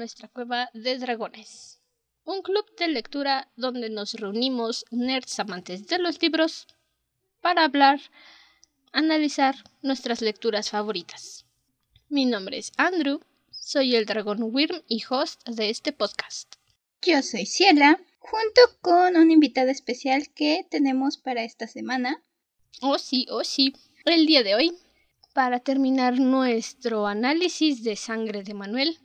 nuestra cueva de dragones, un club de lectura donde nos reunimos nerds amantes de los libros para hablar, analizar nuestras lecturas favoritas. Mi nombre es Andrew, soy el dragón Wyrm y host de este podcast. Yo soy Ciela, junto con una invitada especial que tenemos para esta semana. Oh sí, oh sí, el día de hoy para terminar nuestro análisis de sangre de Manuel,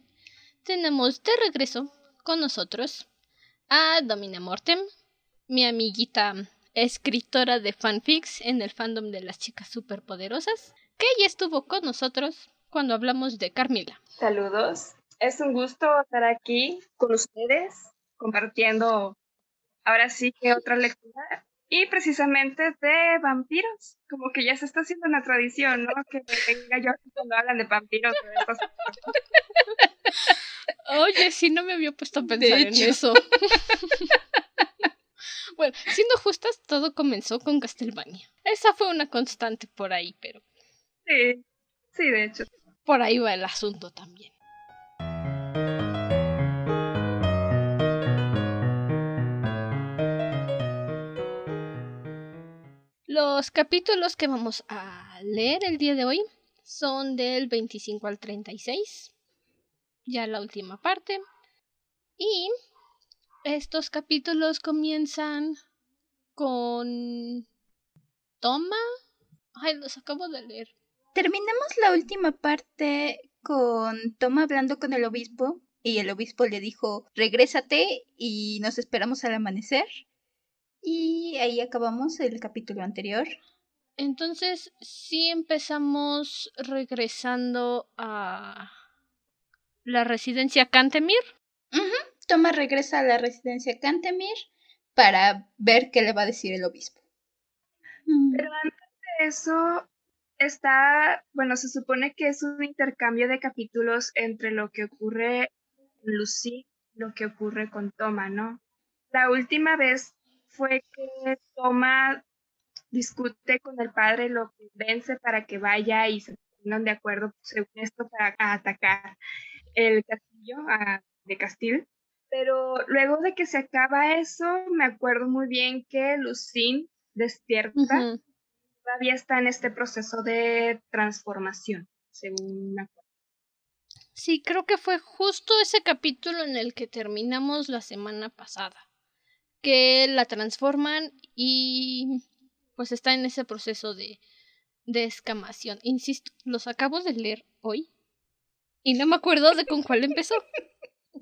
tenemos de regreso con nosotros a Domina Mortem, mi amiguita escritora de fanfics en el fandom de las chicas superpoderosas, que ya estuvo con nosotros cuando hablamos de Carmila. Saludos, es un gusto estar aquí con ustedes compartiendo ahora sí que otra lectura y precisamente de vampiros, como que ya se está haciendo una tradición, ¿no? Que venga yo cuando hablan de vampiros. Oye, si no me había puesto a pensar en eso. bueno, siendo justas, todo comenzó con Castlevania. Esa fue una constante por ahí, pero. Sí, sí, de hecho. Por ahí va el asunto también. Los capítulos que vamos a leer el día de hoy son del 25 al 36, ya la última parte. Y estos capítulos comienzan con Toma. Ay, los acabo de leer. Terminamos la última parte con Toma hablando con el obispo y el obispo le dijo, regrésate y nos esperamos al amanecer. Y ahí acabamos el capítulo anterior. Entonces, sí empezamos regresando a la residencia Cantemir. Toma regresa a la residencia Cantemir para ver qué le va a decir el obispo. Pero antes de eso, está, bueno, se supone que es un intercambio de capítulos entre lo que ocurre con Lucy y lo que ocurre con Toma, ¿no? La última vez fue que Toma discute con el padre, lo convence para que vaya y se pongan de acuerdo, según esto, para atacar el castillo de Castil. Pero luego de que se acaba eso, me acuerdo muy bien que Lucín despierta. Todavía está en este proceso de transformación, según me acuerdo. Sí, creo que fue justo ese capítulo en el que terminamos la semana pasada que la transforman y pues está en ese proceso de, de escamación. Insisto, los acabo de leer hoy y no me acuerdo de con cuál empezó.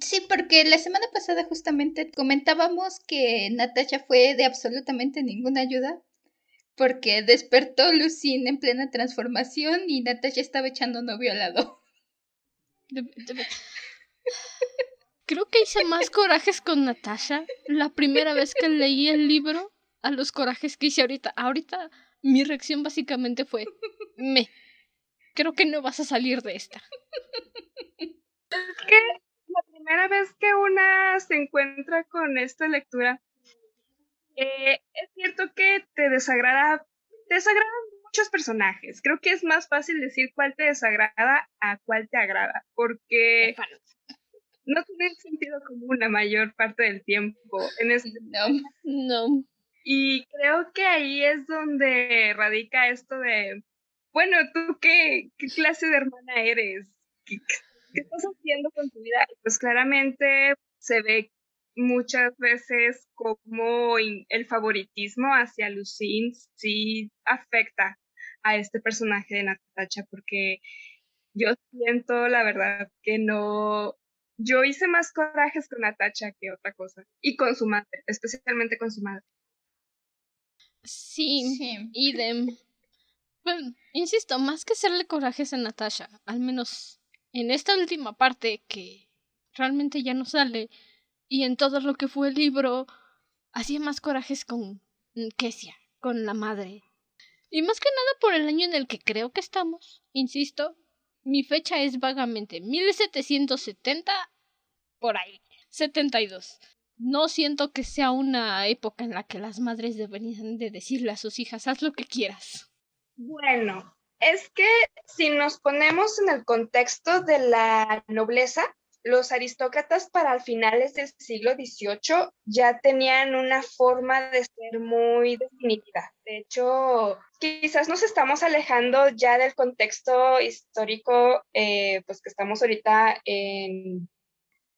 Sí, porque la semana pasada justamente comentábamos que Natasha fue de absolutamente ninguna ayuda porque despertó Lucine en plena transformación y Natasha estaba echando novio al lado. Creo que hice más corajes con Natasha la primera vez que leí el libro a los corajes que hice ahorita. Ahorita mi reacción básicamente fue, me, creo que no vas a salir de esta. Es que la primera vez que una se encuentra con esta lectura, eh, es cierto que te desagrada, te desagradan muchos personajes. Creo que es más fácil decir cuál te desagrada a cuál te agrada, porque no tiene sentido común la mayor parte del tiempo. En este no, no. Y creo que ahí es donde radica esto de, bueno, ¿tú qué, qué clase de hermana eres? ¿Qué, estás haciendo con tu vida? Pues claramente se ve muchas veces como el favoritismo hacia Lucine sí afecta a este personaje de Natacha porque yo siento la verdad que no yo hice más corajes con Natacha que otra cosa. Y con su madre, especialmente con su madre. Sí, sí. idem. Bueno, insisto, más que hacerle corajes a Natasha, al menos en esta última parte que realmente ya no sale, y en todo lo que fue el libro, hacía más corajes con Kesia, con la madre. Y más que nada por el año en el que creo que estamos, insisto, mi fecha es vagamente 1770 por ahí. 72. No siento que sea una época en la que las madres deberían de decirle a sus hijas, haz lo que quieras. Bueno, es que si nos ponemos en el contexto de la nobleza, los aristócratas para finales del siglo XVIII ya tenían una forma de ser muy definitiva. De hecho, quizás nos estamos alejando ya del contexto histórico, eh, pues que estamos ahorita en,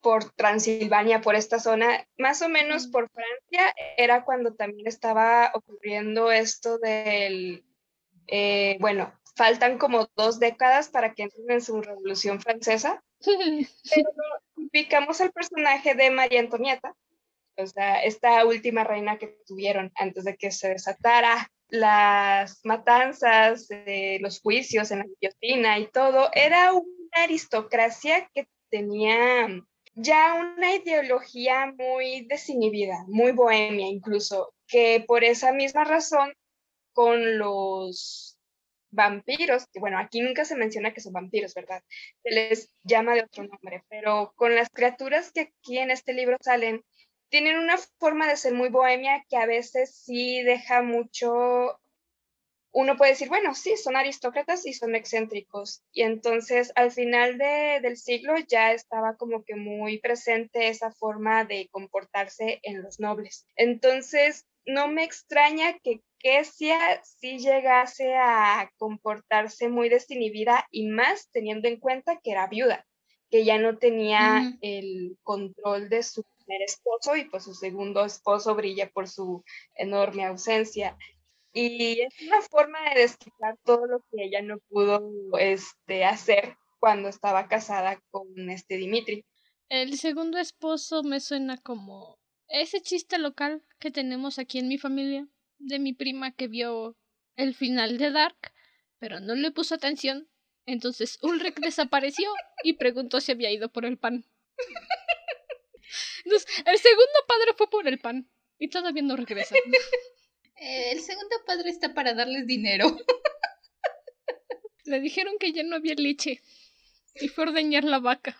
por Transilvania, por esta zona, más o menos por Francia, era cuando también estaba ocurriendo esto del, eh, bueno, faltan como dos décadas para que entren en su revolución francesa. Pero ubicamos al personaje de María Antonieta, o sea, esta última reina que tuvieron antes de que se desatara las matanzas, los juicios en la guillotina y todo, era una aristocracia que tenía ya una ideología muy desinhibida, muy bohemia incluso, que por esa misma razón con los vampiros, bueno, aquí nunca se menciona que son vampiros, ¿verdad? Se les llama de otro nombre, pero con las criaturas que aquí en este libro salen, tienen una forma de ser muy bohemia que a veces sí deja mucho, uno puede decir, bueno, sí, son aristócratas y son excéntricos. Y entonces al final de, del siglo ya estaba como que muy presente esa forma de comportarse en los nobles. Entonces, no me extraña que Kesia sí llegase a comportarse muy desinhibida y más teniendo en cuenta que era viuda, que ya no tenía el control de su primer esposo y pues su segundo esposo brilla por su enorme ausencia. Y es una forma de desquitar todo lo que ella no pudo este, hacer cuando estaba casada con este Dimitri. El segundo esposo me suena como ese chiste local que tenemos aquí en mi familia, de mi prima que vio el final de Dark, pero no le puso atención. Entonces Ulrich desapareció y preguntó si había ido por el pan. Entonces, el segundo padre fue por el pan y todavía no regresa. El segundo padre está para darles dinero. Le dijeron que ya no había leche y fue ordeñar la vaca.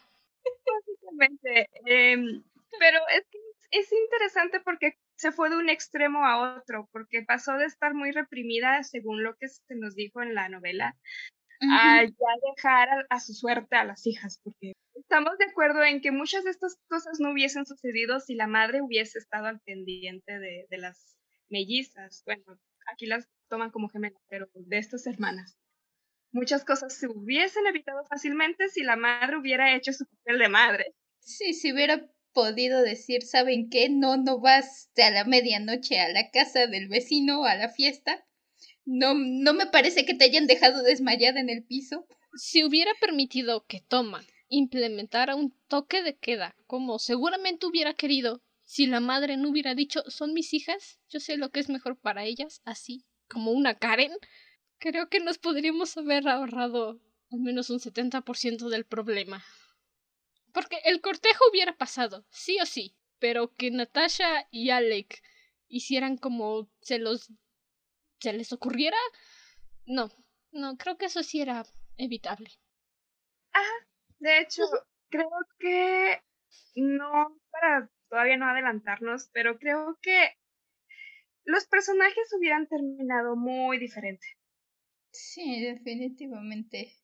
Básicamente. Em, pero es que es interesante porque se fue de un extremo a otro, porque pasó de estar muy reprimida, según lo que se nos dijo en la novela, a ya dejar a, su suerte a las hijas, porque estamos de acuerdo en que muchas de estas cosas no hubiesen sucedido si la madre hubiese estado al pendiente de, de las mellizas. Bueno, aquí las toman como gemelas, pero de estas hermanas. Muchas cosas se hubiesen evitado fácilmente si la madre hubiera hecho su papel de madre. Sí, si hubiera podido decir, ¿saben qué? No, no vas a la medianoche a la casa del vecino a la fiesta. No, no me parece que te hayan dejado desmayada en el piso. Si hubiera permitido que Toma implementara un toque de queda, como seguramente hubiera querido, si la madre no hubiera dicho, son mis hijas, yo sé lo que es mejor para ellas, así como una Karen, creo que nos podríamos haber ahorrado al menos un 70% del problema. Porque el cortejo hubiera pasado, sí o sí, pero que Natasha y Alec hicieran como se los se les ocurriera, no, no, creo que eso sí era evitable. Ah, de hecho, creo que no para todavía no adelantarnos, pero creo que los personajes hubieran terminado muy diferente. Sí, definitivamente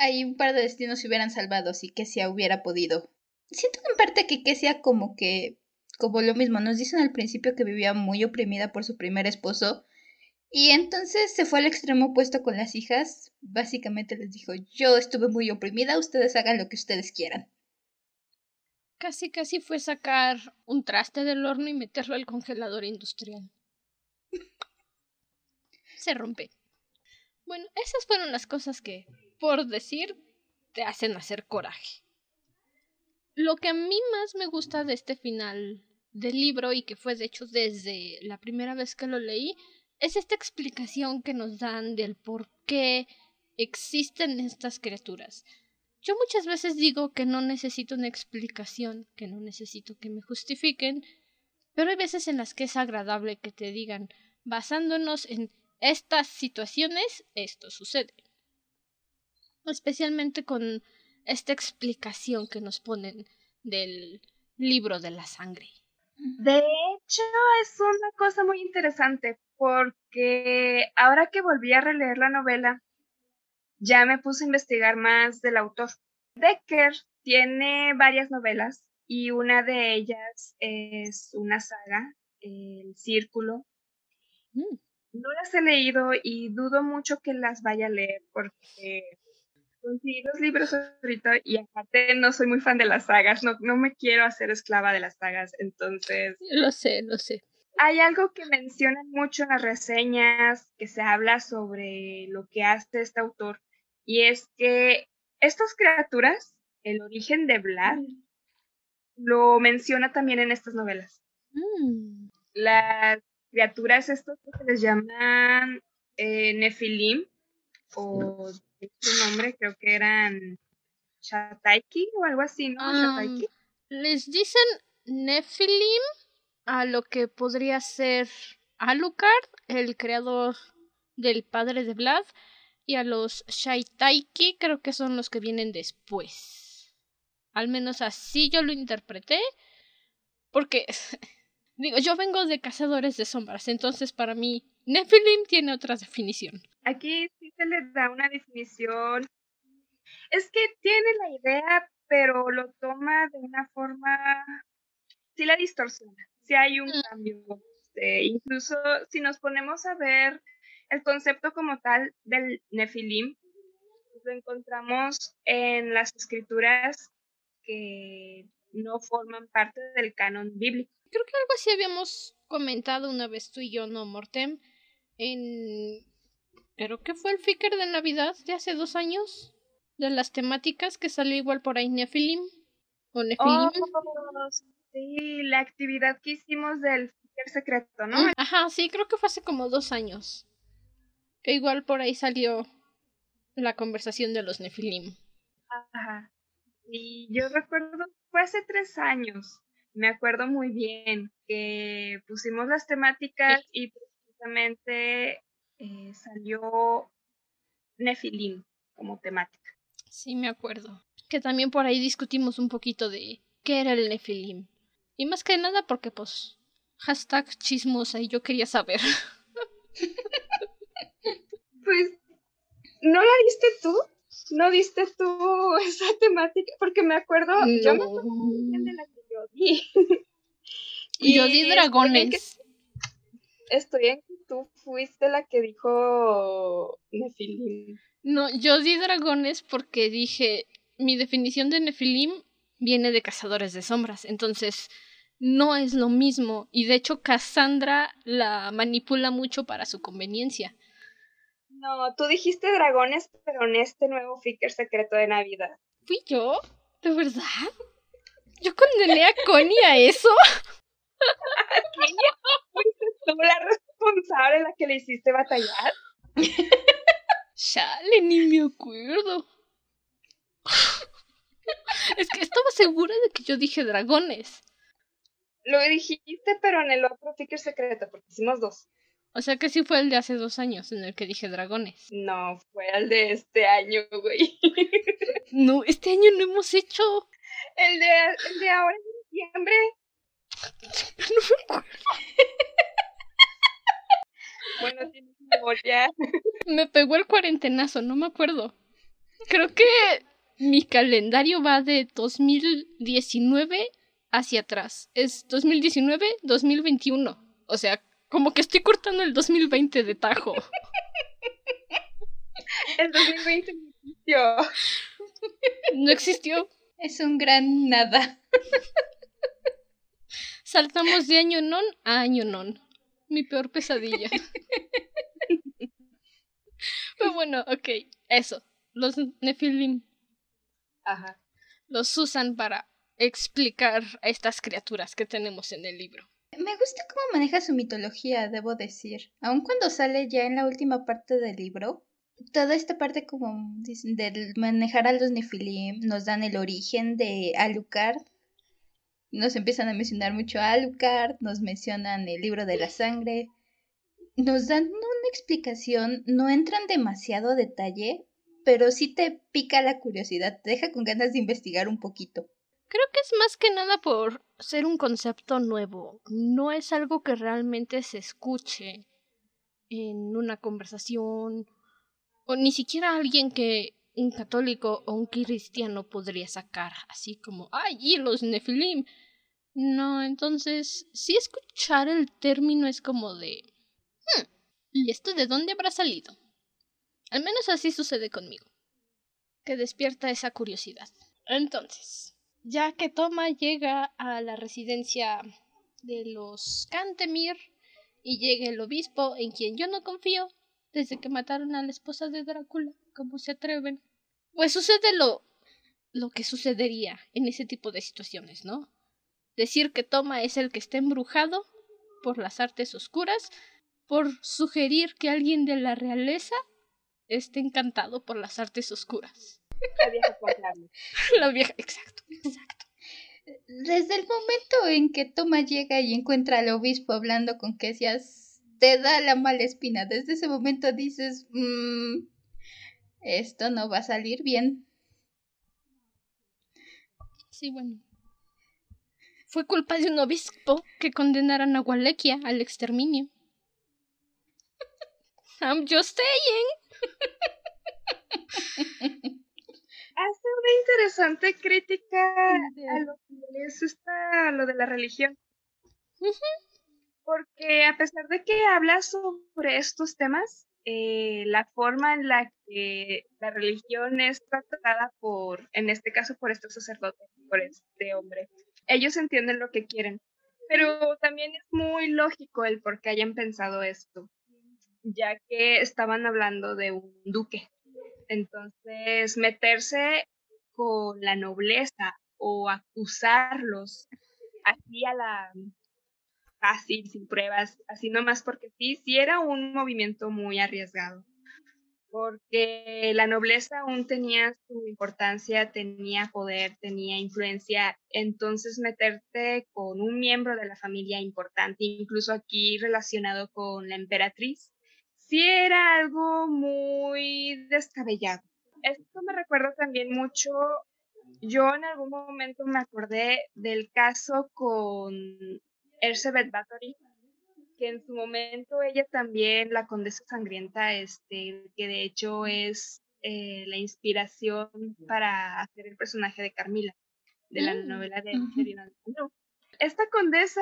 hay un par de destinos se hubieran salvado si Kesia hubiera podido. Siento en parte que Kesia como que, como lo mismo, nos dicen al principio que vivía muy oprimida por su primer esposo y entonces se fue al extremo opuesto con las hijas. Básicamente les dijo, yo estuve muy oprimida, ustedes hagan lo que ustedes quieran. Casi, casi fue sacar un traste del horno y meterlo al congelador industrial. se rompe. Bueno, esas fueron las cosas que por decir, te hacen hacer coraje. Lo que a mí más me gusta de este final del libro y que fue de hecho desde la primera vez que lo leí, es esta explicación que nos dan del por qué existen estas criaturas. Yo muchas veces digo que no necesito una explicación, que no necesito que me justifiquen, pero hay veces en las que es agradable que te digan, basándonos en estas situaciones, esto sucede especialmente con esta explicación que nos ponen del libro de la sangre. De hecho, es una cosa muy interesante porque ahora que volví a releer la novela, ya me puse a investigar más del autor. Decker tiene varias novelas y una de ellas es una saga, El Círculo. Mm. No las he leído y dudo mucho que las vaya a leer porque conseguí los libros ahorita y aparte no soy muy fan de las sagas, no, no me quiero hacer esclava de las sagas, entonces... Lo sé, lo sé. Hay algo que mencionan mucho en las reseñas, que se habla sobre lo que hace este autor, y es que estas criaturas, el origen de Vlad, lo menciona también en estas novelas. Mm. Las criaturas, estos que se les llaman eh, Nefilim, o su nombre, creo que eran Shataiki o algo así, ¿no? Les dicen Nefilim a lo que podría ser Alucard, el creador del padre de Vlad, y a los Shaitaiki creo que son los que vienen después. Al menos así yo lo interpreté. Porque, digo, yo vengo de cazadores de sombras, entonces para mí Nephilim tiene otra definición. Aquí sí se le da una definición. Es que tiene la idea, pero lo toma de una forma. Sí la distorsiona. Sí hay un mm. cambio. Este, incluso si nos ponemos a ver el concepto como tal del Nefilim, pues, lo encontramos en las escrituras que no forman parte del canon bíblico. Creo que algo así habíamos comentado una vez tú y yo, ¿no, Mortem? En... Creo que fue el Ficker de Navidad de hace dos años. De las temáticas que salió igual por ahí Nefilim. O Nefilim. Oh, sí, la actividad que hicimos del Ficker secreto, ¿no? Ajá, sí, creo que fue hace como dos años. Que igual por ahí salió la conversación de los Nefilim. Ajá. Y yo recuerdo, fue hace tres años, me acuerdo muy bien, que pusimos las temáticas y precisamente eh, salió Nefilim como temática. Sí, me acuerdo. Que también por ahí discutimos un poquito de qué era el Nefilim. Y más que nada porque pues hashtag chismosa y yo quería saber. Pues, ¿no la diste tú? ¿No diste tú esa temática? Porque me acuerdo, yo me acuerdo de la que yo di. y yo di dragones. Estoy en que tú fuiste la que dijo Nefilim. No, yo di dragones porque dije, mi definición de Nefilim viene de cazadores de sombras, entonces no es lo mismo y de hecho Cassandra la manipula mucho para su conveniencia. No, tú dijiste dragones, pero en este nuevo Ficker secreto de Navidad. ¿Fui yo? ¿De verdad? ¿Yo condené a Connie a eso? ¿Fuiste tú la responsable la que le hiciste batallar? Chale, ni me acuerdo. Es que estaba segura de que yo dije dragones. Lo dijiste, pero en el otro Ficker secreto, porque hicimos dos. O sea que sí fue el de hace dos años en el que dije dragones. No, fue el de este año, güey. no, este año no hemos hecho. El de, el de ahora en diciembre. No me acuerdo. Bueno, tienes memoria. Me pegó el cuarentenazo, no me acuerdo. Creo que mi calendario va de 2019 hacia atrás. Es 2019-2021. O sea, como que estoy cortando el 2020 de tajo. el 2020 no existió. No existió. Es un gran nada. Saltamos de año non a año non. Mi peor pesadilla. Pero bueno, ok. Eso. Los Nephilim. Ajá. Los usan para explicar a estas criaturas que tenemos en el libro. Me gusta cómo maneja su mitología, debo decir. Aun cuando sale ya en la última parte del libro, toda esta parte como de manejar a los Nefilim, nos dan el origen de Alucard. Nos empiezan a mencionar mucho a Alucard, nos mencionan el libro de la sangre. Nos dan una explicación, no entran demasiado detalle, pero sí te pica la curiosidad, te deja con ganas de investigar un poquito. Creo que es más que nada por ser un concepto nuevo. No es algo que realmente se escuche en una conversación o ni siquiera alguien que un católico o un cristiano podría sacar, así como, ¡ay, y los nefilim! No, entonces, si escuchar el término es como de, hmm, ¿y esto de dónde habrá salido? Al menos así sucede conmigo, que despierta esa curiosidad. Entonces, ya que Toma llega a la residencia de los Cantemir y llega el obispo en quien yo no confío desde que mataron a la esposa de Drácula, ¿cómo se atreven? Pues sucede lo lo que sucedería en ese tipo de situaciones, ¿no? Decir que Toma es el que está embrujado por las artes oscuras, por sugerir que alguien de la realeza esté encantado por las artes oscuras. La vieja. La vieja, exacto, exacto. Desde el momento en que Toma llega y encuentra al obispo hablando con Kesias, te da la mala espina. Desde ese momento dices, mmm, esto no va a salir bien. Sí, bueno. Fue culpa de un obispo que condenaran a Walekia al exterminio. I'm just saying. Hace una interesante crítica a lo que es esta, lo de la religión. Porque a pesar de que habla sobre estos temas, eh, la forma en la que la religión es tratada por, en este caso, por este sacerdote, por este hombre, ellos entienden lo que quieren. Pero también es muy lógico el por qué hayan pensado esto, ya que estaban hablando de un duque. Entonces, meterse con la nobleza o acusarlos así a la fácil, sin pruebas, así nomás porque sí, sí era un movimiento muy arriesgado, porque la nobleza aún tenía su importancia, tenía poder, tenía influencia, entonces meterte con un miembro de la familia importante, incluso aquí relacionado con la emperatriz, sí era algo muy descabellado. Esto me recuerda también mucho yo en algún momento me acordé del caso con Elizabeth Bathory, que en su momento ella también, la condesa sangrienta, este, que de hecho es eh, la inspiración para hacer el personaje de Carmila, de la mm, novela de uh Esta condesa,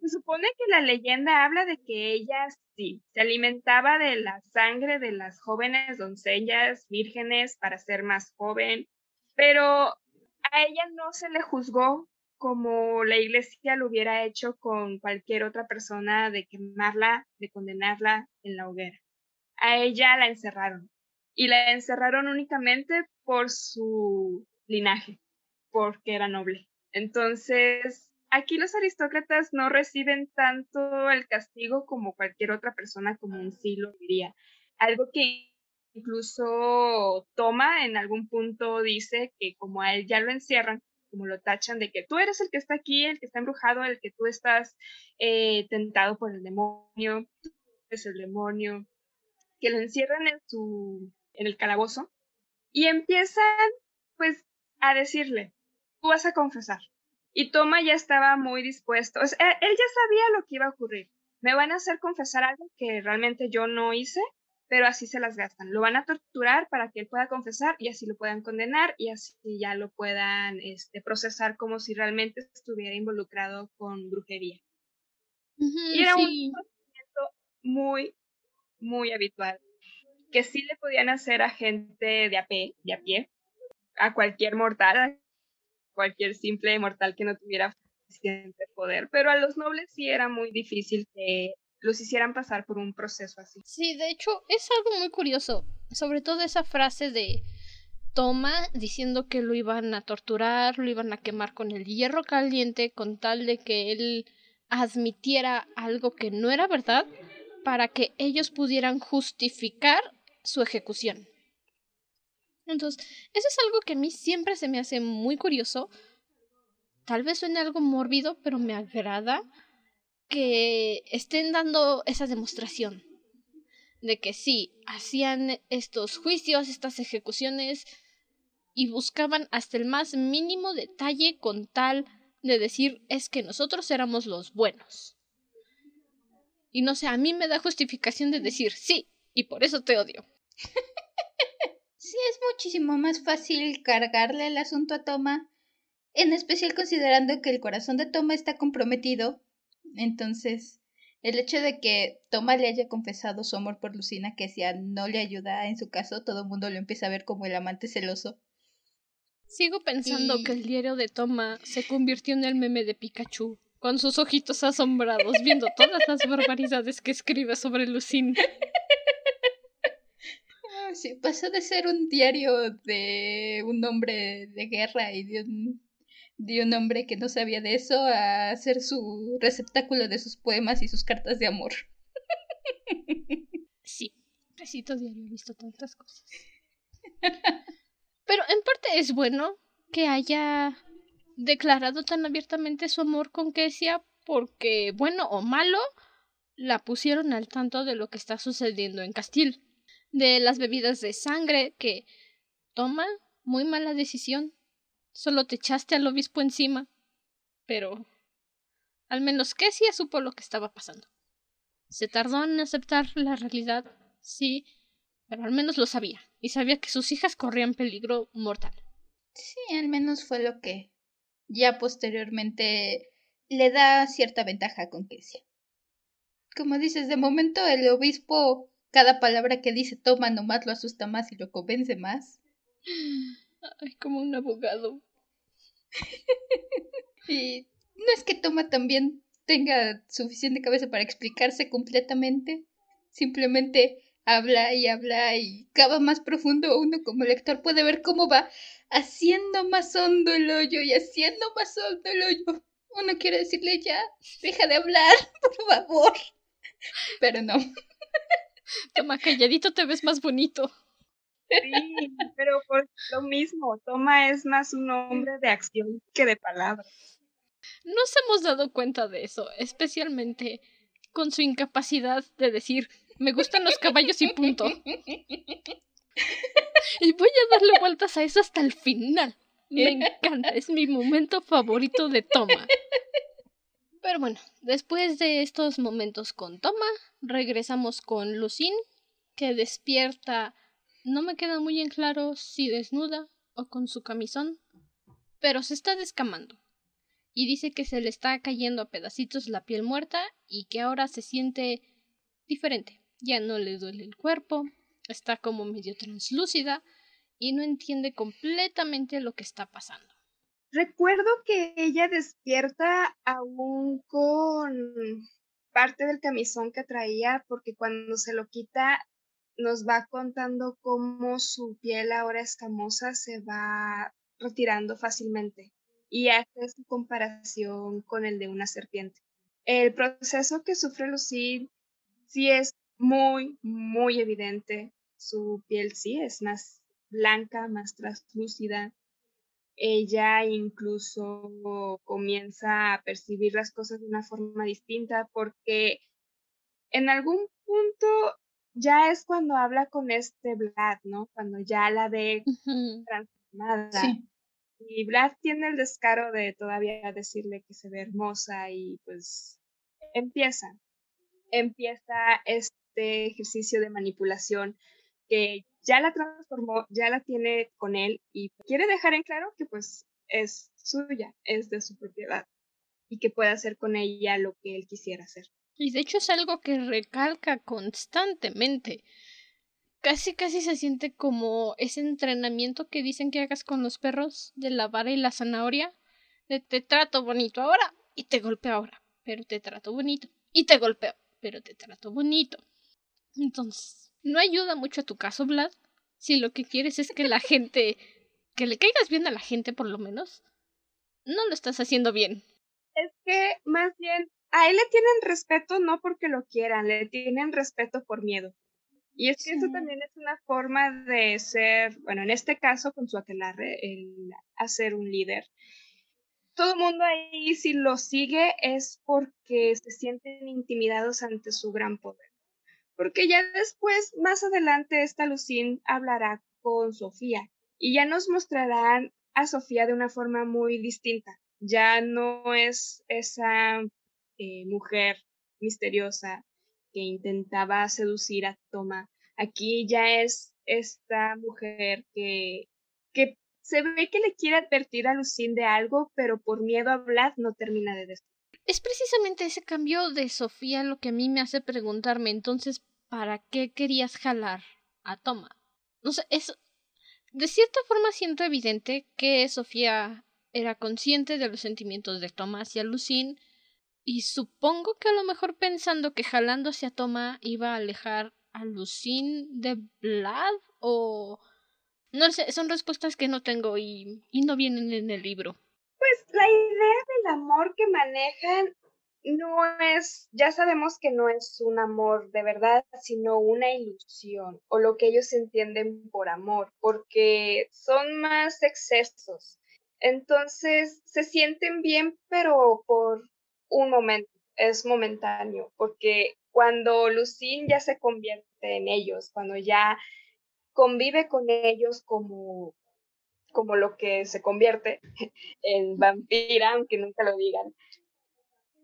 se supone que la leyenda habla de que ella sí, se alimentaba de la sangre de las jóvenes doncellas vírgenes para ser más joven, pero a ella no se le juzgó como la iglesia lo hubiera hecho con cualquier otra persona de quemarla, de condenarla en la hoguera. A ella la encerraron y la encerraron únicamente por su linaje, porque era noble. Entonces, aquí los aristócratas no reciben tanto el castigo como cualquier otra persona como un sí lo diría. Algo que incluso Toma en algún punto dice que como a él ya lo encierran, como lo tachan de que tú eres el que está aquí, el que está embrujado, el que tú estás eh, tentado por el demonio, tú eres el demonio, que lo encierran en su, en el calabozo y empiezan pues a decirle, tú vas a confesar. Y Toma ya estaba muy dispuesto, él ya sabía lo que iba a ocurrir. Me van a hacer confesar algo que realmente yo no hice pero así se las gastan. Lo van a torturar para que él pueda confesar y así lo puedan condenar y así ya lo puedan este, procesar como si realmente estuviera involucrado con brujería. y era un procedimiento muy, muy habitual, que sí le podían hacer a gente de a pie, de a pie, a cualquier mortal, a cualquier simple mortal que no tuviera suficiente poder, pero a los nobles sí era muy difícil que los hicieran pasar por un proceso así. Sí, de hecho, es algo muy curioso, sobre todo esa frase de Toma diciendo que lo iban a torturar, lo iban a quemar con el hierro caliente con tal de que él admitiera algo que no era verdad para que ellos pudieran justificar su ejecución. Entonces, eso es algo que a mí siempre se me hace muy curioso. Tal vez suene algo mórbido, pero me agrada que estén dando esa demostración de que sí, hacían estos juicios, estas ejecuciones y buscaban hasta el más mínimo detalle con tal de decir es que nosotros éramos los buenos. Y no sé, a mí me da justificación de decir sí, y por eso te odio. Sí, es muchísimo más fácil cargarle el asunto a Toma, en especial considerando que el corazón de Toma está comprometido. Entonces, el hecho de que Toma le haya confesado su amor por Lucina, que si no le ayuda en su caso, todo el mundo lo empieza a ver como el amante celoso. Sigo pensando que el diario de Toma se convirtió en el meme de Pikachu, con sus ojitos asombrados, viendo todas las barbaridades que escribe sobre Lucina. Sí, pasó de ser un diario de un hombre de guerra y de un, de un hombre que no sabía de eso a ser su receptáculo de sus poemas y sus cartas de amor. Sí, recito diario, he visto tantas cosas. Pero en parte es bueno que haya declarado tan abiertamente su amor con Kesia porque, bueno o malo, la pusieron al tanto de lo que está sucediendo en Castil de las bebidas de sangre que toma muy mala decisión. Solo te echaste al obispo encima. Pero al menos Kessia supo lo que estaba pasando. Se tardó en aceptar la realidad, sí, pero al menos lo sabía, y sabía que sus hijas corrían peligro mortal. Sí, al menos fue lo que ya posteriormente le da cierta ventaja con Kessia. Como dices, de momento el obispo cada palabra que dice Toma nomás lo asusta más y lo convence más. Ay, como un abogado. y no es que Toma también tenga suficiente cabeza para explicarse completamente. Simplemente habla y habla y cava más profundo. Uno como lector puede ver cómo va haciendo más hondo el hoyo y haciendo más hondo el hoyo. Uno quiere decirle ya, deja de hablar, por favor. Pero no. Toma, calladito te ves más bonito. Sí, pero por lo mismo, Toma es más un hombre de acción que de palabras. Nos hemos dado cuenta de eso, especialmente con su incapacidad de decir, me gustan los caballos y punto. Y voy a darle vueltas a eso hasta el final. Me encanta, es mi momento favorito de Toma. Pero bueno, después de estos momentos con Toma, regresamos con Lucine, que despierta. No me queda muy en claro si desnuda o con su camisón, pero se está descamando. Y dice que se le está cayendo a pedacitos la piel muerta y que ahora se siente diferente. Ya no le duele el cuerpo, está como medio translúcida y no entiende completamente lo que está pasando. Recuerdo que ella despierta aún con parte del camisón que traía, porque cuando se lo quita nos va contando cómo su piel ahora escamosa se va retirando fácilmente y hace su comparación con el de una serpiente. El proceso que sufre Lucy sí es muy, muy evidente. Su piel sí es más blanca, más translúcida, ella incluso comienza a percibir las cosas de una forma distinta porque en algún punto ya es cuando habla con este Vlad, ¿no? Cuando ya la ve transformada. Y Vlad tiene el descaro de todavía decirle que se ve hermosa y pues empieza, empieza este ejercicio de manipulación que ya la transformó, ya la tiene con él y quiere dejar en claro que pues es suya, es de su propiedad y que puede hacer con ella lo que él quisiera hacer. Y de hecho es algo que recalca constantemente. Casi casi se siente como ese entrenamiento que dicen que hagas con los perros de la vara y la zanahoria. De te trato bonito ahora y te golpeo ahora, pero te trato bonito. Y te golpeo, pero te trato bonito. Entonces, no ayuda mucho a tu caso, Vlad. Si lo que quieres es que la gente, que le caigas bien a la gente por lo menos, no lo estás haciendo bien. Es que más bien a él le tienen respeto no porque lo quieran, le tienen respeto por miedo. Y es que eso también es una forma de ser, bueno, en este caso con su aquelarre, el hacer un líder. Todo el mundo ahí, si lo sigue, es porque se sienten intimidados ante su gran poder porque ya después, más adelante, esta Lucín hablará con Sofía y ya nos mostrarán a Sofía de una forma muy distinta. Ya no es esa eh, mujer misteriosa que intentaba seducir a Toma. Aquí ya es esta mujer que, que se ve que le quiere advertir a Lucín de algo, pero por miedo a Vlad no termina de decir. Es precisamente ese cambio de Sofía lo que a mí me hace preguntarme entonces, ¿para qué querías jalar a Toma? No sé, es... De cierta forma siento evidente que Sofía era consciente de los sentimientos de Toma hacia Lucín, y supongo que a lo mejor pensando que jalando hacia Toma iba a alejar a Lucín de Vlad o... No sé, son respuestas que no tengo y, y no vienen en el libro. Pues la idea del amor que manejan no es, ya sabemos que no es un amor de verdad, sino una ilusión o lo que ellos entienden por amor, porque son más excesos. Entonces se sienten bien, pero por un momento, es momentáneo, porque cuando Lucín ya se convierte en ellos, cuando ya convive con ellos como, como lo que se convierte en vampira, aunque nunca lo digan,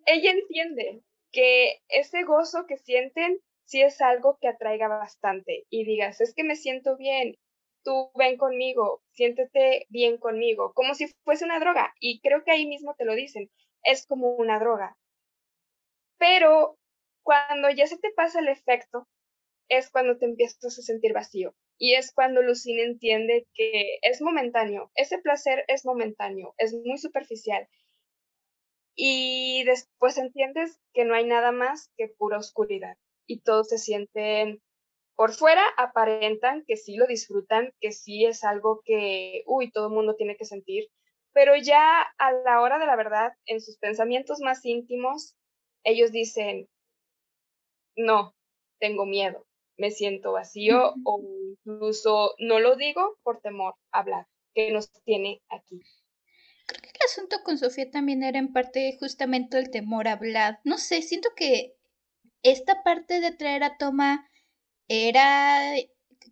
ella entiende que ese gozo que sienten sí es algo que atraiga bastante y digas, es que me siento bien, tú ven conmigo, siéntete bien conmigo, como si fuese una droga. Y creo que ahí mismo te lo dicen, es como una droga. Pero cuando ya se te pasa el efecto, es cuando te empiezas a sentir vacío. Y es cuando Lucine entiende que es momentáneo, ese placer es momentáneo, es muy superficial. Y después entiendes que no hay nada más que pura oscuridad. Y todos se sienten por fuera, aparentan que sí lo disfrutan, que sí es algo que, uy, todo el mundo tiene que sentir. Pero ya a la hora de la verdad, en sus pensamientos más íntimos, ellos dicen, no, tengo miedo, me siento vacío o incluso no lo digo por temor a hablar, que nos tiene aquí. Creo que el asunto con Sofía también era en parte justamente el temor a hablar. No sé, siento que esta parte de traer a Toma era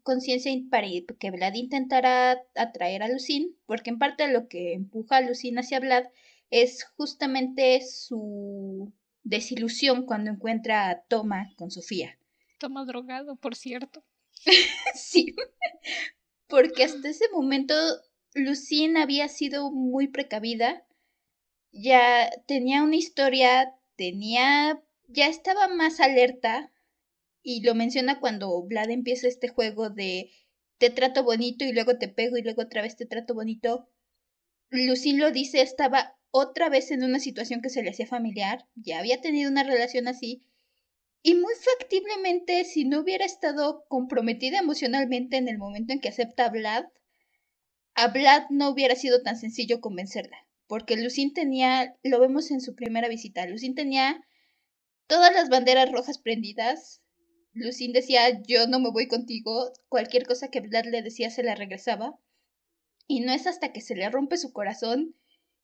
conciencia para que Vlad intentara atraer a Lucín, porque en parte lo que empuja a Lucín hacia Vlad es justamente su desilusión cuando encuentra a Toma con Sofía. Toma drogado, por cierto. sí, porque hasta ese momento Lucine había sido muy precavida, ya tenía una historia, tenía, ya estaba más alerta y lo menciona cuando Vlad empieza este juego de te trato bonito y luego te pego y luego otra vez te trato bonito. Lucine lo dice, estaba otra vez en una situación que se le hacía familiar, ya había tenido una relación así, y muy factiblemente si no hubiera estado comprometida emocionalmente en el momento en que acepta a Vlad, a Vlad no hubiera sido tan sencillo convencerla, porque Lucín tenía, lo vemos en su primera visita, Lucín tenía todas las banderas rojas prendidas, Lucín decía yo no me voy contigo, cualquier cosa que Vlad le decía se la regresaba, y no es hasta que se le rompe su corazón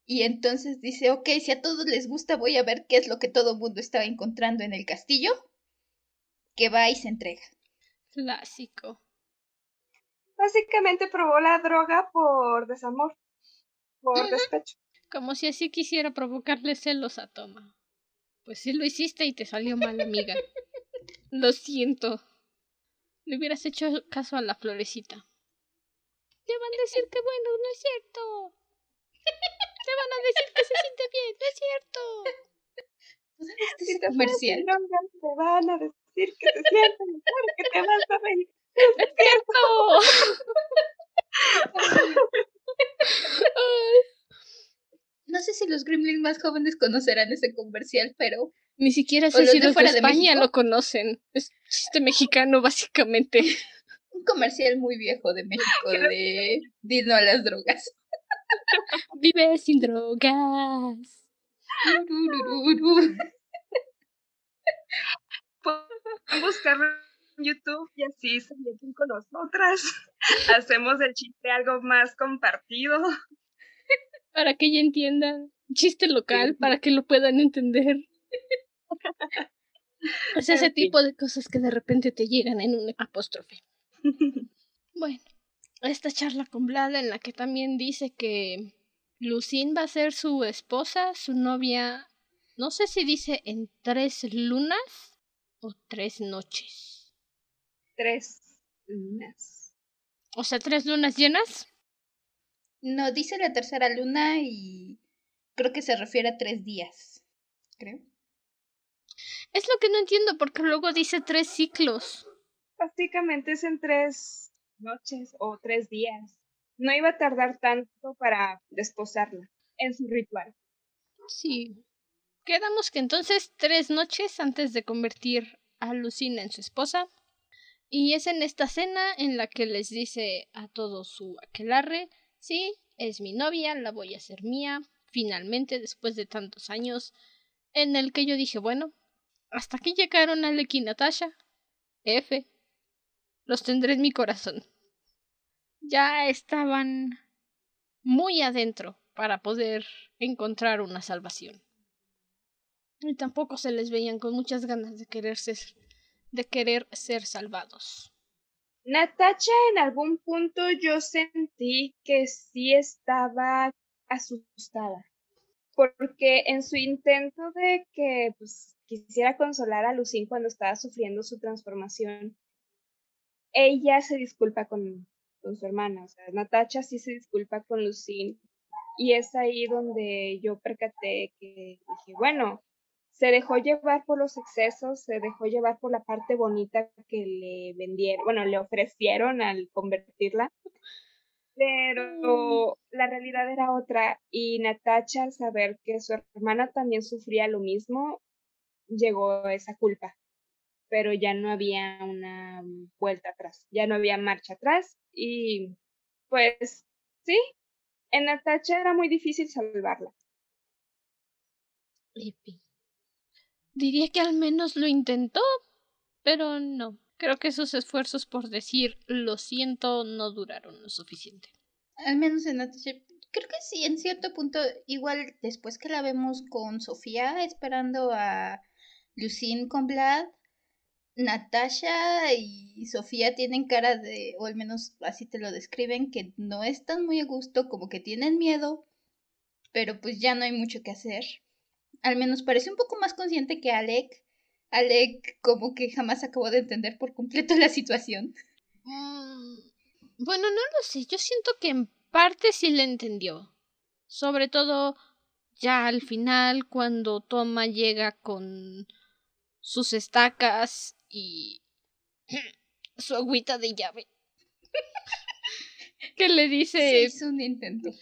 y entonces dice, ok, si a todos les gusta, voy a ver qué es lo que todo el mundo estaba encontrando en el castillo. Que va y se entrega. Clásico. Básicamente probó la droga por desamor, por despecho. Como si así quisiera provocarle celos a Toma. Pues sí lo hiciste y te salió mal, amiga. lo siento. Le hubieras hecho caso a la florecita. Te van a decir que bueno, no es cierto. Te van a decir que se siente bien, no es cierto. Este es comercial. Te van a decir que se siente mejor, que te vas a reír. ¡Es cierto! no sé si los gremlins más jóvenes conocerán ese comercial, pero... Ni siquiera sé si los de, España lo conocen. Es chiste mexicano, básicamente. Un comercial muy viejo de México de Dino a las drogas. Vive sin drogas. Pueden buscarlo en YouTube y así se meten con nosotras. Hacemos el chiste algo más compartido. Para que ella entiendan. Chiste local, para que lo puedan entender. Es ese tipo de cosas que de repente te llegan en un apóstrofe. Bueno, esta charla con Vlad en la que también dice que Lucín va a ser su esposa, su novia, no sé si dice en tres lunas o tres noches. Tres lunas. O sea, tres lunas llenas. No, dice la tercera luna y creo que se refiere a tres días. Creo. Es lo que no entiendo porque luego dice tres ciclos. Básicamente es en tres noches o tres días. No iba a tardar tanto para desposarla en su ritual. Sí. Quedamos que entonces tres noches antes de convertir a Lucina en su esposa. Y es en esta cena en la que les dice a todo su aquelarre, sí, es mi novia, la voy a hacer mía, finalmente, después de tantos años, en el que yo dije, bueno, hasta aquí llegaron Alec y Natasha. F. Los tendré en mi corazón. Ya estaban muy adentro para poder encontrar una salvación. Y tampoco se les veían con muchas ganas de querer ser, de querer ser salvados. Natacha en algún punto yo sentí que sí estaba asustada, porque en su intento de que pues, quisiera consolar a Lucín cuando estaba sufriendo su transformación, ella se disculpa con, su hermana, o sea, Natacha sí se disculpa con Lucín y es ahí donde yo percaté que dije, bueno, se dejó llevar por los excesos, se dejó llevar por la parte bonita que le vendieron, bueno, le ofrecieron al convertirla, pero mm. la realidad era otra y Natacha al saber que su hermana también sufría lo mismo, llegó esa culpa, pero ya no había una vuelta atrás, ya no había marcha atrás y pues sí, en Natacha era muy difícil salvarla. Diría que al menos lo intentó, pero no. Creo que sus esfuerzos por decir lo siento no duraron lo suficiente. Al menos en Natasha. Creo que sí, en cierto punto, igual después que la vemos con Sofía esperando a Lucine con Vlad, Natasha y Sofía tienen cara de, o al menos así te lo describen, que no están muy a gusto, como que tienen miedo, pero pues ya no hay mucho que hacer al menos parece un poco más consciente que Alec. Alec como que jamás acabó de entender por completo la situación. Mm, bueno, no lo sé. Yo siento que en parte sí le entendió. Sobre todo ya al final cuando Toma llega con sus estacas y su agüita de llave. que le dice... es un intento.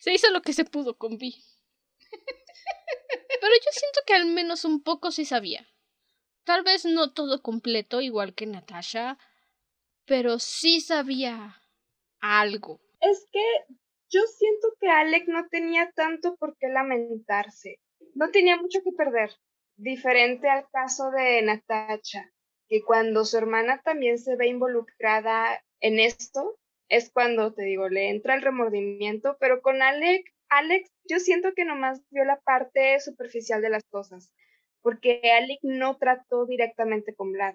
Se hizo lo que se pudo con Vi. Pero yo siento que al menos un poco sí sabía. Tal vez no todo completo, igual que Natasha, pero sí sabía algo. Es que yo siento que Alec no tenía tanto por qué lamentarse. No tenía mucho que perder. Diferente al caso de Natasha, que cuando su hermana también se ve involucrada en esto, es cuando te digo, le entra el remordimiento, pero con Alex, Alex, yo siento que nomás vio la parte superficial de las cosas, porque Alex no trató directamente con Vlad.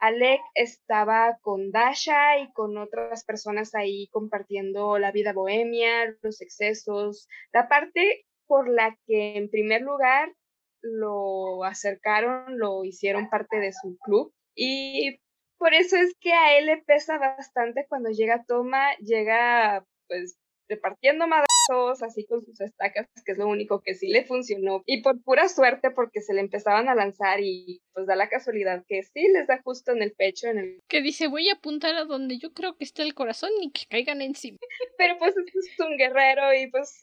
Alec estaba con Dasha y con otras personas ahí compartiendo la vida bohemia, los excesos, la parte por la que en primer lugar lo acercaron, lo hicieron parte de su club y por eso es que a él le pesa bastante cuando llega Toma, llega pues repartiendo madrazos así con sus estacas, que es lo único que sí le funcionó. Y por pura suerte, porque se le empezaban a lanzar y pues da la casualidad que sí les da justo en el pecho, en el... Que dice, voy a apuntar a donde yo creo que está el corazón y que caigan encima. Pero pues es un guerrero y pues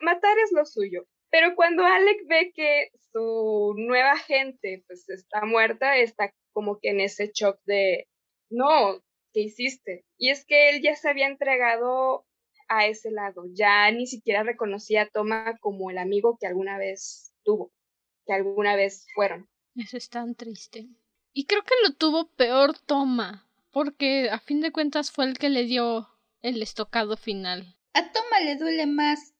matar es lo suyo. Pero cuando Alec ve que su nueva gente pues está muerta, está como que en ese shock de, no, ¿qué hiciste? Y es que él ya se había entregado a ese lado, ya ni siquiera reconocía a Toma como el amigo que alguna vez tuvo, que alguna vez fueron. Eso es tan triste. Y creo que lo tuvo peor Toma, porque a fin de cuentas fue el que le dio el estocado final. A Toma le duele más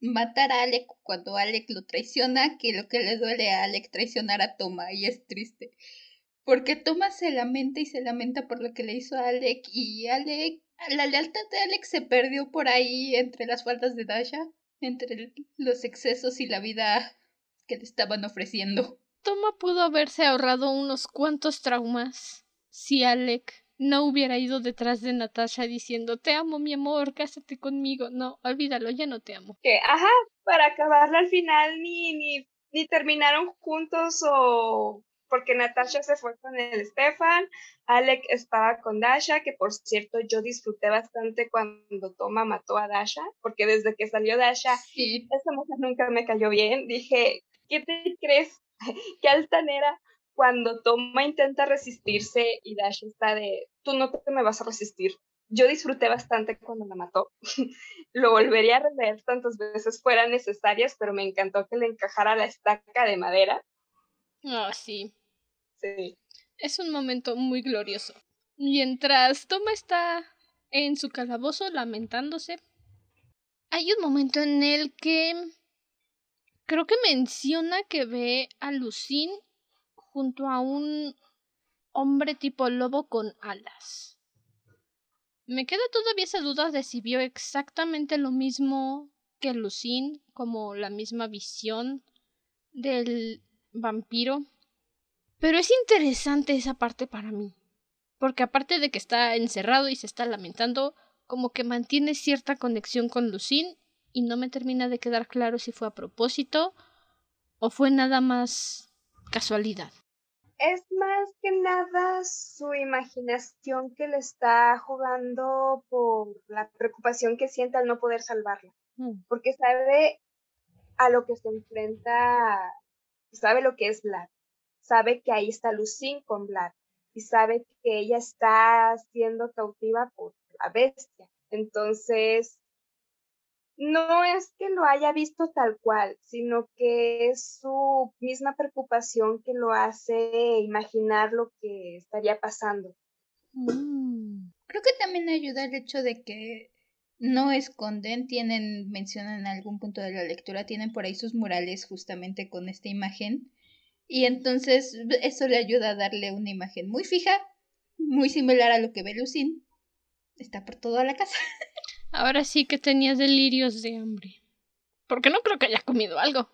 matar a Alec cuando Alec lo traiciona que lo que le duele a Alec traicionar a Toma y es triste. Porque Thomas se lamenta y se lamenta por lo que le hizo a Alec y Alec, la lealtad de Alec se perdió por ahí entre las faltas de Dasha, entre los excesos y la vida que le estaban ofreciendo. Toma pudo haberse ahorrado unos cuantos traumas si Alec no hubiera ido detrás de Natasha diciendo te amo mi amor, cásate conmigo. No, olvídalo, ya no te amo. Que, ajá, para acabarla al final ni, ni, ni terminaron juntos o porque Natasha se fue con el Stefan, Alec estaba con Dasha, que por cierto yo disfruté bastante cuando Toma mató a Dasha, porque desde que salió Dasha, esa mujer nunca me cayó bien. Dije, ¿qué te crees? Qué altanera cuando Toma intenta resistirse y Dasha está de, tú no te me vas a resistir. Yo disfruté bastante cuando la mató. Lo volvería a rever tantas veces fueran necesarias, pero me encantó que le encajara la estaca de madera. Ah, sí. Es un momento muy glorioso. Mientras Toma está en su calabozo lamentándose, hay un momento en el que creo que menciona que ve a Lucín junto a un hombre tipo lobo con alas. Me queda todavía esa duda de si vio exactamente lo mismo que Lucín, como la misma visión del vampiro pero es interesante esa parte para mí. Porque aparte de que está encerrado y se está lamentando, como que mantiene cierta conexión con Lucín y no me termina de quedar claro si fue a propósito o fue nada más casualidad. Es más que nada su imaginación que le está jugando por la preocupación que siente al no poder salvarla. Mm. Porque sabe a lo que se enfrenta, sabe lo que es Vlad sabe que ahí está Lucín con Vlad y sabe que ella está siendo cautiva por la bestia. Entonces, no es que lo haya visto tal cual, sino que es su misma preocupación que lo hace imaginar lo que estaría pasando. Mm. Creo que también ayuda el hecho de que no esconden, tienen, mencionan en algún punto de la lectura, tienen por ahí sus murales justamente con esta imagen y entonces eso le ayuda a darle una imagen muy fija, muy similar a lo que ve Lucín. Está por toda la casa. Ahora sí que tenía delirios de hambre. Porque no creo que haya comido algo.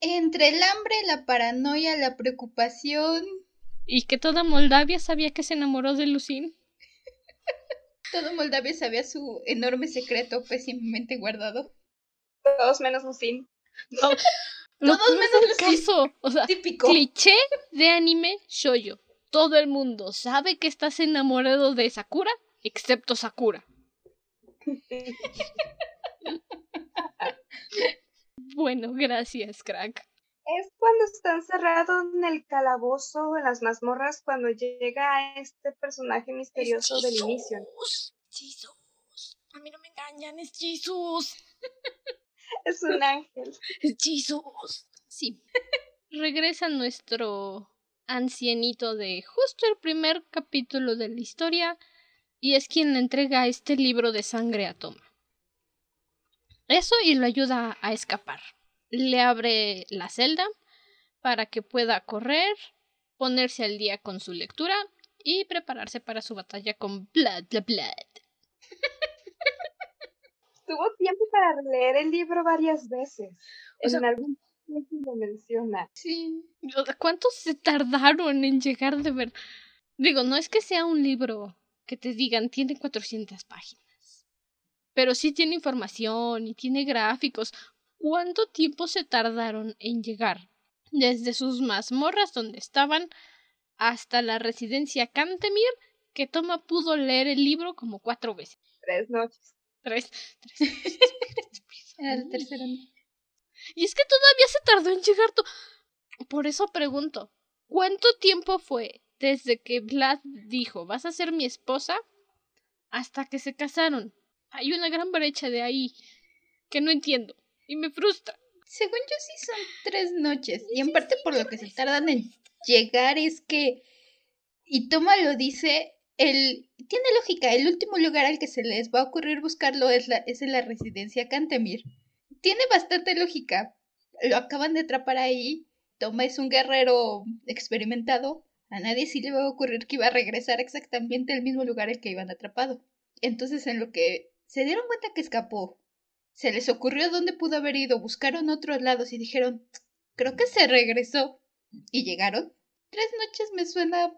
Entre el hambre, la paranoia, la preocupación. Y que toda Moldavia sabía que se enamoró de Lucín. Todo Moldavia sabía su enorme secreto pésimamente guardado. Todos menos Lucín. Todos menos caso. O sea, típico. Cliché de anime shoyo. Todo el mundo sabe que estás enamorado de Sakura, excepto Sakura. bueno, gracias, crack. Es cuando está encerrado en el calabozo, en las mazmorras, cuando llega este personaje misterioso del inicio. Jesus. A mí no me engañan, es Jesus. Es un ángel. ¡Jesús! Sí. Regresa nuestro ancianito de justo el primer capítulo de la historia y es quien le entrega este libro de sangre a Toma. Eso y lo ayuda a escapar. Le abre la celda para que pueda correr, ponerse al día con su lectura y prepararse para su batalla con Blood, Blood, Blood tuvo tiempo para leer el libro varias veces. en algún momento lo menciona. Sí. ¿Cuántos se tardaron en llegar de ver? Digo, no es que sea un libro que te digan tiene 400 páginas, pero sí tiene información y tiene gráficos. ¿Cuánto tiempo se tardaron en llegar? Desde sus mazmorras donde estaban hasta la residencia Cantemir, que Toma pudo leer el libro como cuatro veces. Tres noches. Tres. Era la tercera Y es que todavía se tardó en llegar tu... Por eso pregunto, ¿cuánto tiempo fue desde que Vlad dijo, vas a ser mi esposa, hasta que se casaron? Hay una gran brecha de ahí que no entiendo y me frustra. Según yo sí son tres noches. Y en parte por lo que se tardan en llegar es que... Y Toma lo dice el, tiene lógica, el último lugar al que se les va a ocurrir buscarlo es, la, es en la residencia Cantemir. Tiene bastante lógica. Lo acaban de atrapar ahí. Toma es un guerrero experimentado. A nadie sí le va a ocurrir que iba a regresar exactamente al mismo lugar al que iban atrapado. Entonces, en lo que se dieron cuenta que escapó, se les ocurrió dónde pudo haber ido, buscaron otros lados y dijeron, creo que se regresó. y llegaron. Tres noches me suena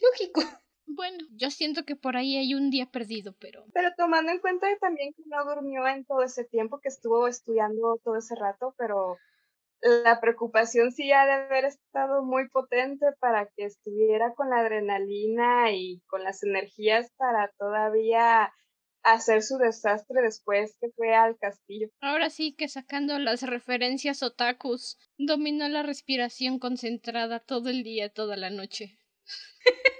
lógico. Bueno, yo siento que por ahí hay un día perdido, pero... Pero tomando en cuenta también que no durmió en todo ese tiempo que estuvo estudiando todo ese rato, pero la preocupación sí ha de haber estado muy potente para que estuviera con la adrenalina y con las energías para todavía hacer su desastre después que fue al castillo. Ahora sí que sacando las referencias otakus, dominó la respiración concentrada todo el día, toda la noche.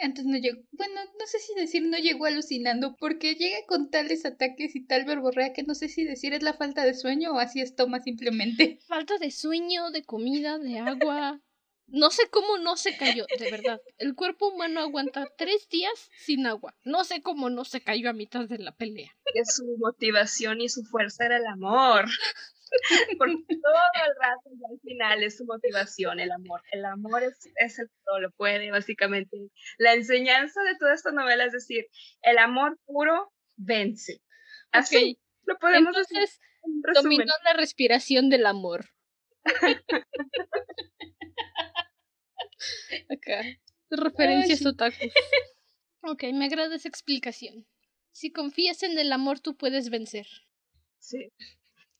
Antes no llegó, bueno, no sé si decir no llegó alucinando, porque llega con tales ataques y tal verborrea que no sé si decir es la falta de sueño o así es toma simplemente. Falta de sueño, de comida, de agua. No sé cómo no se cayó, de verdad. El cuerpo humano aguanta tres días sin agua. No sé cómo no se cayó a mitad de la pelea. Que su motivación y su fuerza era el amor. Porque todo el rato y al final es su motivación, el amor. El amor es, es el que todo lo puede, básicamente. La enseñanza de toda esta novela es decir, el amor puro vence. Así lo podemos Entonces, dominó la respiración del amor. Acá. Referencias otakus. Ok, me agrada esa explicación. Si confías en el amor, tú puedes vencer. Sí.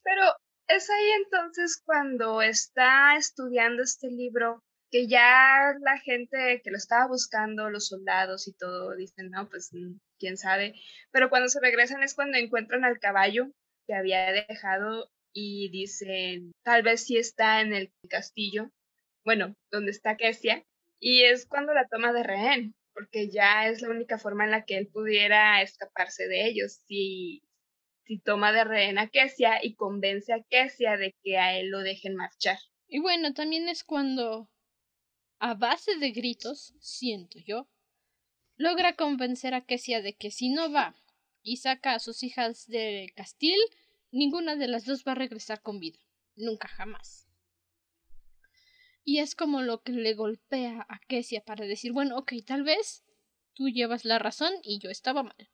Pero es ahí entonces cuando está estudiando este libro que ya la gente que lo estaba buscando, los soldados y todo, dicen, no, pues mm, quién sabe. Pero cuando se regresan es cuando encuentran al caballo que había dejado y dicen, tal vez sí está en el castillo, bueno, donde está Kesia, y es cuando la toma de rehén, porque ya es la única forma en la que él pudiera escaparse de ellos. Si, si toma de rehén a Kesia y convence a Kesia de que a él lo dejen marchar. Y bueno, también es cuando, a base de gritos, siento yo, logra convencer a Kesia de que si no va y saca a sus hijas de Castil, ninguna de las dos va a regresar con vida. Nunca jamás. Y es como lo que le golpea a Kesia para decir, bueno, ok, tal vez tú llevas la razón y yo estaba mal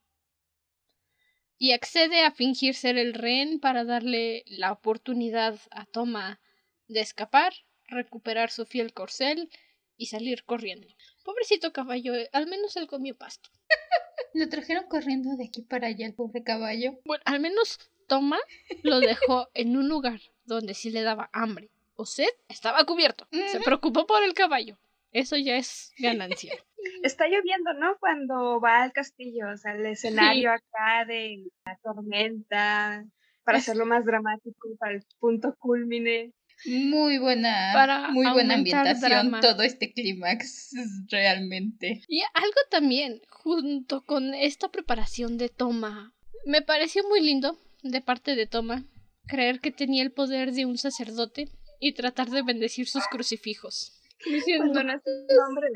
y accede a fingir ser el rehén para darle la oportunidad a Toma de escapar, recuperar su fiel corcel y salir corriendo. Pobrecito caballo, eh, al menos él comió pasto. Lo trajeron corriendo de aquí para allá el pobre caballo. Bueno, al menos Toma lo dejó en un lugar donde si le daba hambre o sed, estaba cubierto. Se preocupó por el caballo. Eso ya es ganancia. Está lloviendo, ¿no? Cuando va al castillo, o sea, el escenario acá de la tormenta, para hacerlo más dramático, para el punto culmine. Muy buena, Para muy buena ambientación, drama. todo este clímax, realmente. Y algo también, junto con esta preparación de Toma, me pareció muy lindo de parte de Toma creer que tenía el poder de un sacerdote y tratar de bendecir sus crucifijos. Diciendo, nombre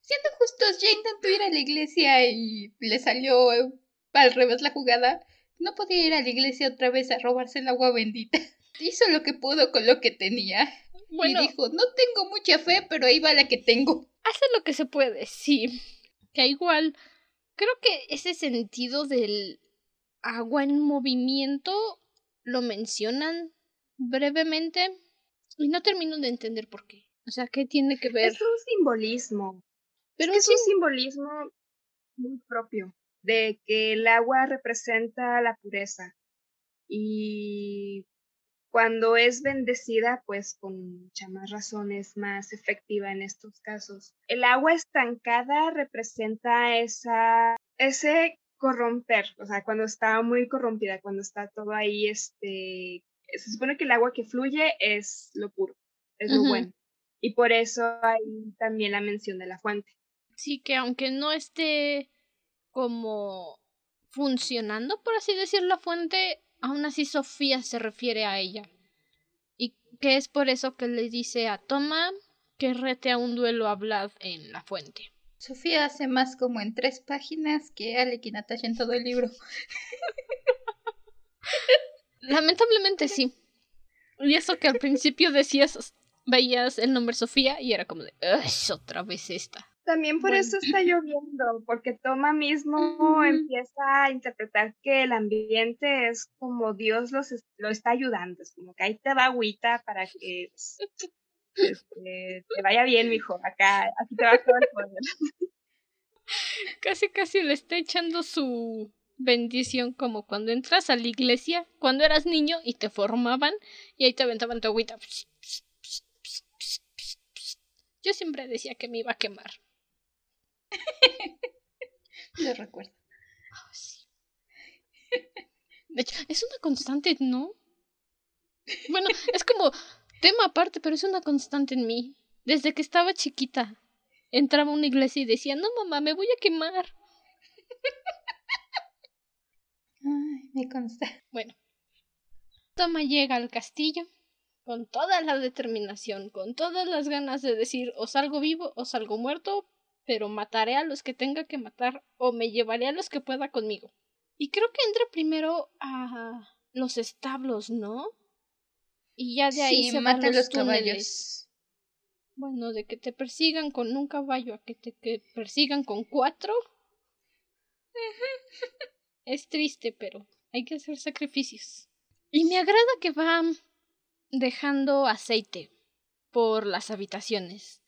Siendo justos, Jane intentó ir a la iglesia y le salió eh, al revés la jugada. No podía ir a la iglesia otra vez a robarse el agua bendita. Hizo lo que pudo con lo que tenía. bueno, Y dijo, no tengo mucha fe, pero ahí va la que tengo. hace lo que se puede, sí. Que igual, creo que ese sentido del agua en movimiento lo mencionan brevemente y no termino de entender por qué. O sea, ¿qué tiene que ver? Es un simbolismo. Pero es un simbolismo muy propio de que el agua representa la pureza y cuando es bendecida, pues con mucha más razón es más efectiva en estos casos. El agua estancada representa esa, ese corromper, o sea, cuando está muy corrompida, cuando está todo ahí, este, se supone que el agua que fluye es lo puro, es lo bueno. Y por eso hay también la mención de la fuente. sí que aunque no esté como funcionando, por así decir, la fuente, aún así Sofía se refiere a ella. Y que es por eso que le dice a Toma que rete a un duelo a Vlad en la fuente. Sofía hace más como en tres páginas que Alec y Natasha en todo el libro. Lamentablemente sí. Y eso que al principio decías, veías el nombre Sofía y era como de, "Ugh, otra vez esta. También por eso está lloviendo, porque Toma mismo empieza a interpretar que el ambiente es como Dios los lo está ayudando, es como que ahí te va agüita para que este, te vaya bien, mijo, acá, aquí te va todo el poder. Casi, casi le está echando su bendición como cuando entras a la iglesia, cuando eras niño y te formaban y ahí te aventaban tu agüita. Yo siempre decía que me iba a quemar. Lo recuerdo. Ah, de hecho, es una constante, ¿no? Bueno, es como tema aparte, pero es una constante en mí. Desde que estaba chiquita, entraba a una iglesia y decía, no mamá, me voy a quemar. Ay, me consta. Bueno, Toma llega al castillo con toda la determinación, con todas las ganas de decir o salgo vivo o salgo muerto, pero mataré a los que tenga que matar o me llevaré a los que pueda conmigo. Y creo que entra primero a los establos, ¿no? Y ya de ahí se mata los, caballos. Bueno, de que te persigan con un caballo a que te que persigan con cuatro. es triste, pero hay que hacer sacrificios. Y me agrada que va dejando aceite por las habitaciones.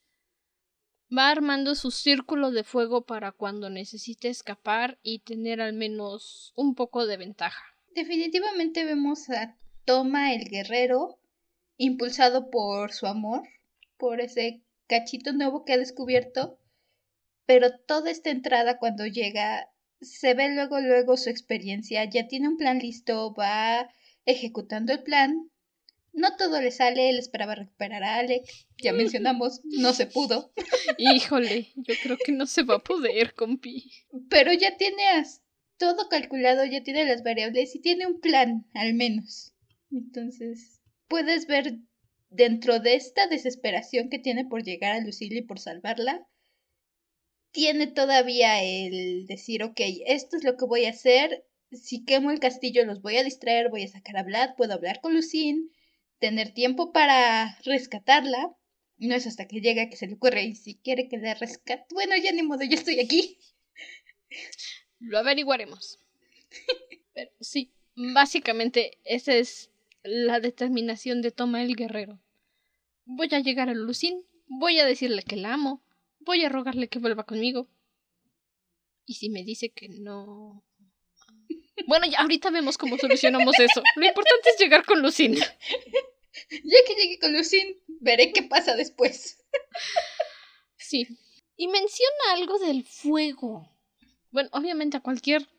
Va armando su círculo de fuego para cuando necesite escapar y tener al menos un poco de ventaja. Definitivamente vemos a Toma el guerrero, impulsado por su amor, por ese cachito nuevo que ha descubierto, pero toda esta entrada cuando llega se ve luego luego su experiencia, ya tiene un plan listo, va ejecutando el plan no todo le sale, él esperaba recuperar a Alec. Ya mencionamos, no se pudo. Híjole, yo creo que no se va a poder, compi. Pero ya tiene todo calculado, ya tiene las variables y tiene un plan, al menos. Entonces, puedes ver dentro de esta desesperación que tiene por llegar a Lucille y por salvarla, tiene todavía el decir, ok, esto es lo que voy a hacer, si quemo el castillo los voy a distraer, voy a sacar a Vlad, puedo hablar con Lucille, tener tiempo para rescatarla. No es hasta que llega que se le ocurre y si quiere que la rescate. Bueno, ya ni modo, yo estoy aquí. Lo averiguaremos. Pero sí, básicamente esa es la determinación de Toma el Guerrero. Voy a llegar a Lucín, voy a decirle que la amo, voy a rogarle que vuelva conmigo. Y si me dice que no... Bueno, ya ahorita vemos cómo solucionamos eso. Lo importante es llegar con Lucín. Ya que llegue con Lucín, veré qué pasa después. Sí. Y menciona algo del fuego. Bueno, obviamente a cualquier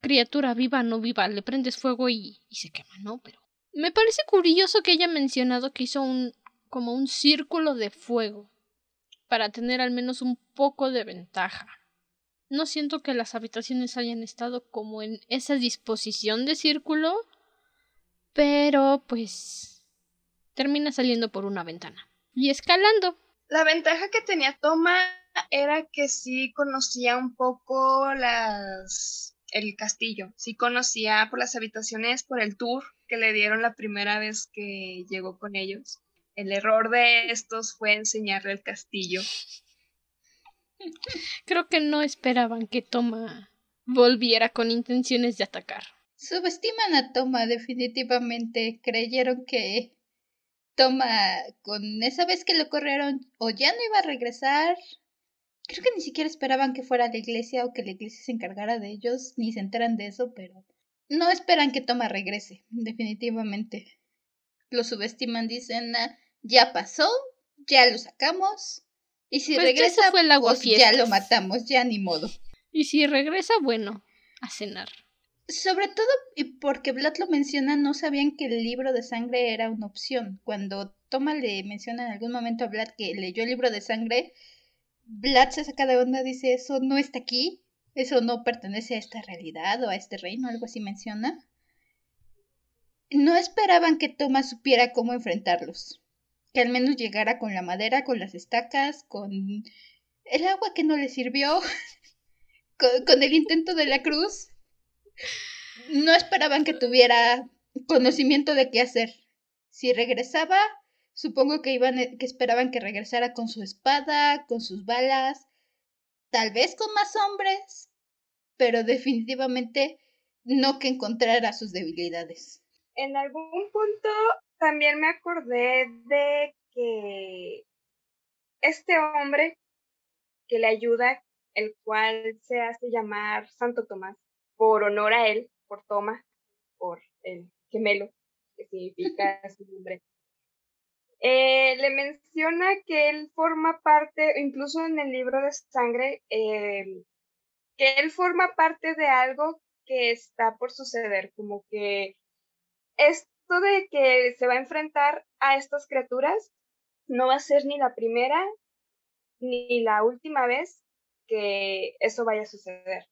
criatura viva o no viva le prendes fuego y, y se quema, ¿no? Pero me parece curioso que haya mencionado que hizo un como un círculo de fuego para tener al menos un poco de ventaja. No siento que las habitaciones hayan estado como en esa disposición de círculo, pero pues termina saliendo por una ventana y escalando. La ventaja que tenía Toma era que sí conocía un poco las el castillo, sí conocía por las habitaciones, por el tour que le dieron la primera vez que llegó con ellos. El error de estos fue enseñarle el castillo. Creo que no esperaban que Toma volviera con intenciones de atacar. Subestiman a Toma definitivamente. Creyeron que toma con esa vez que lo corrieron o ya no iba a regresar. Creo que ni siquiera esperaban que fuera a la iglesia o que la iglesia se encargara de ellos, ni se enteran de eso, pero no esperan que Toma regrese, definitivamente. Lo subestiman, dicen, ah, ya pasó, ya lo sacamos, y si pues regresa, fue el agua pues ya lo matamos, ya ni modo. Y si regresa, bueno, a cenar. Sobre todo y porque Vlad lo menciona, no sabían que el libro de sangre era una opción. Cuando Toma le menciona en algún momento a Vlad que leyó el libro de sangre, Vlad se saca de onda, dice, eso no está aquí, eso no pertenece a esta realidad o a este reino, algo así menciona. No esperaban que Toma supiera cómo enfrentarlos, que al menos llegara con la madera, con las estacas, con el agua que no le sirvió, con, el intento de la cruz no esperaban que tuviera conocimiento de qué hacer. Si regresaba, supongo que iban que esperaban que regresara con su espada, con sus balas, tal vez con más hombres, pero definitivamente no que encontrara sus debilidades. En algún punto también me acordé de que este hombre que le ayuda, el cual se hace llamar Santo Tomás, por honor a él, por Toma, por el gemelo, que significa su nombre. Eh, le menciona que él forma parte, incluso en el libro de sangre, eh, que él forma parte de algo que está por suceder, como que esto de que se va a enfrentar a estas criaturas no va a ser ni la primera ni la última vez que eso vaya a suceder.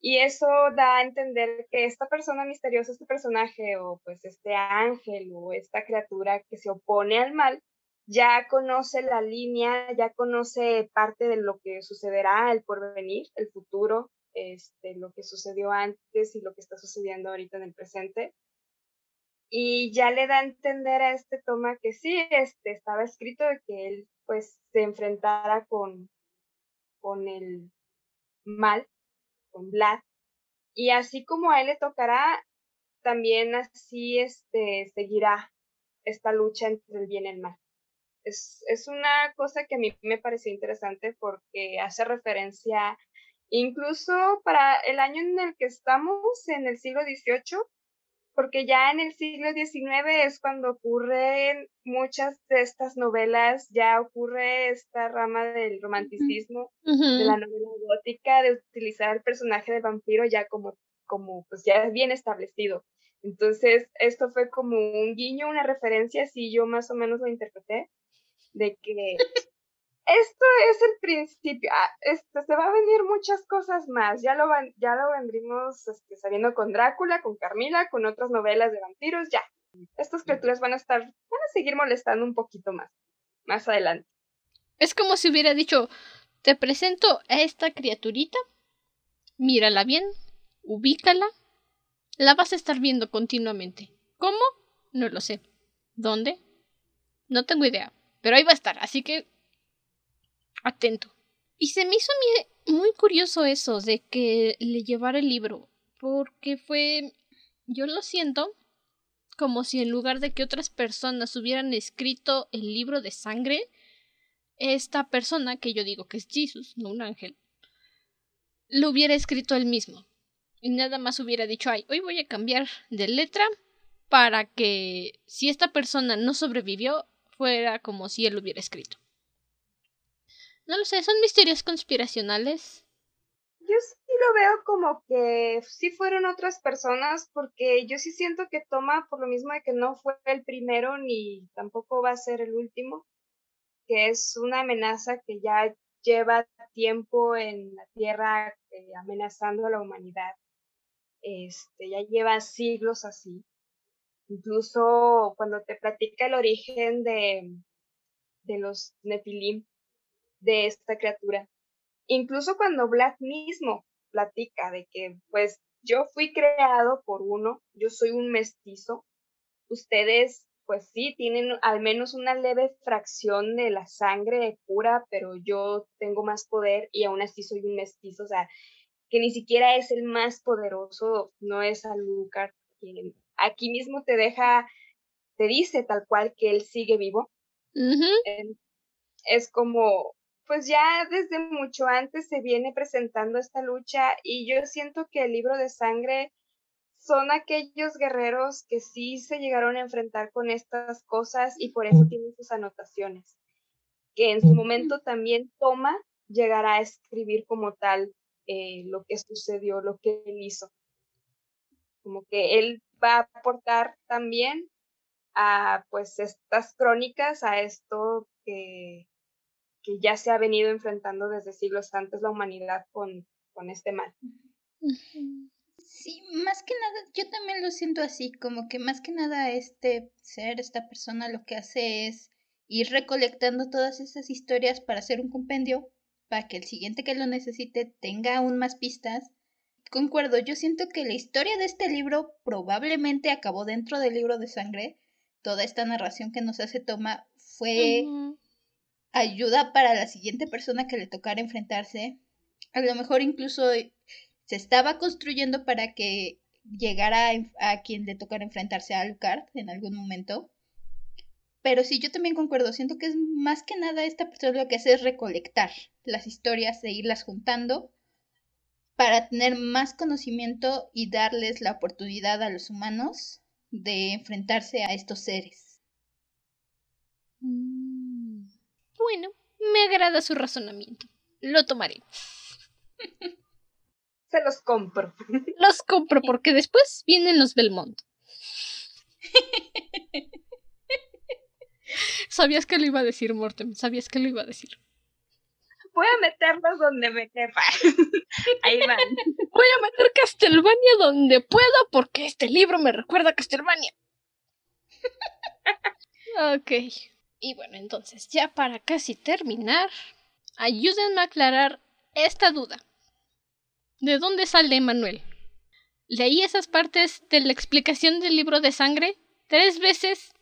Y eso da a entender que esta persona misteriosa, este personaje o pues este ángel o esta criatura que se opone al mal, ya conoce la línea, ya conoce parte de lo que sucederá, el porvenir, el futuro, este, lo que sucedió antes y lo que está sucediendo ahorita en el presente. Y ya le da a entender a este toma que sí, este, estaba escrito de que él pues se enfrentara con, con el mal con Vlad. Y así como a él le tocará, también así este, seguirá esta lucha entre el bien y el mal. Es, es una cosa que a mí me pareció interesante porque hace referencia incluso para el año en el que estamos, en el siglo XVIII, porque ya en el siglo XIX es cuando ocurren muchas de estas novelas, ya ocurre esta rama del romanticismo, de la novela gótica, de utilizar al personaje del vampiro ya como, como pues ya bien establecido. Entonces, esto fue como un guiño, una referencia, así yo más o menos lo interpreté, de que esto es el principio. Ah, este, se va a venir muchas cosas más. Ya lo, van, ya lo vendrimos este, sabiendo con Drácula, con Carmila, con otras novelas de vampiros. Ya. Estas criaturas van a estar, van a seguir molestando un poquito más. Más adelante. Es como si hubiera dicho, te presento a esta criaturita, mírala bien, ubícala, la vas a estar viendo continuamente. ¿Cómo? No lo sé. ¿Dónde? No tengo idea, pero ahí va a estar, así que atento. Y se me hizo muy curioso eso de que le llevara el libro, porque fue, yo lo siento, como si en lugar de que otras personas hubieran escrito el libro de sangre, esta persona, que yo digo que es Jesús, no un ángel, lo hubiera escrito él mismo. Y nada más hubiera dicho, ay, hoy voy a cambiar de letra para que si esta persona no sobrevivió, fuera como si él lo hubiera escrito. No lo sé, son misterios conspiracionales. Yo sí lo veo como que sí fueron otras personas, porque yo sí siento que toma por lo mismo de que no fue el primero ni tampoco va a ser el último, que es una amenaza que ya lleva tiempo en la Tierra eh, amenazando a la humanidad. Este, ya lleva siglos así. Incluso cuando te platica el origen de, de los Nefilim, de esta criatura. Incluso cuando Black mismo platica de que, pues, yo fui creado por uno, yo soy un mestizo, ustedes, pues sí, tienen al menos una leve fracción de la sangre pura, pero yo tengo más poder y aún así soy un mestizo, o sea, que ni siquiera es el más poderoso, no es Alucard, quien aquí mismo te deja, te dice tal cual que él sigue vivo. Es como, pues ya desde mucho antes se viene presentando esta lucha y yo siento que el libro de sangre son aquellos guerreros que sí se llegaron a enfrentar con estas cosas y por eso tienen sus anotaciones, que en su momento también toma llegará a escribir como tal eh, lo que sucedió, lo que él hizo. Como que él va a aportar también a pues estas crónicas, a esto que, que ya se ha venido enfrentando desde siglos antes la humanidad con, con este mal. Sí, más que nada, yo también lo siento así, como que más que nada este ser, esta persona lo que hace es ir recolectando todas esas historias para hacer un compendio, para que el siguiente que lo necesite tenga aún más pistas. Concuerdo, yo siento que la historia de este libro probablemente acabó dentro del libro de sangre. Toda esta narración que nos hace Toma fue ayuda para la siguiente persona que le tocara enfrentarse. A lo mejor incluso se estaba construyendo para que llegara a, quien le tocara enfrentarse a Alucard en algún momento. Pero sí, yo también concuerdo. Siento que es más que nada esta persona lo que hace es recolectar las historias e irlas juntando para tener más conocimiento y darles la oportunidad a los humanos de enfrentarse a estos seres. Mm. Bueno, me agrada su razonamiento. Lo tomaré. Se los compro. Los compro porque después vienen los Belmont. Sabías que lo iba a decir, Mortem. Sabías que lo iba a decir. Voy a meterlos donde me quepa. Ahí van. Voy a meter Castlevania donde pueda porque este libro me recuerda a Castlevania. ok. Y bueno, entonces, ya para casi terminar, ayúdenme a aclarar esta duda. ¿De dónde sale Manuel? Leí esas partes de la explicación del libro de sangre tres veces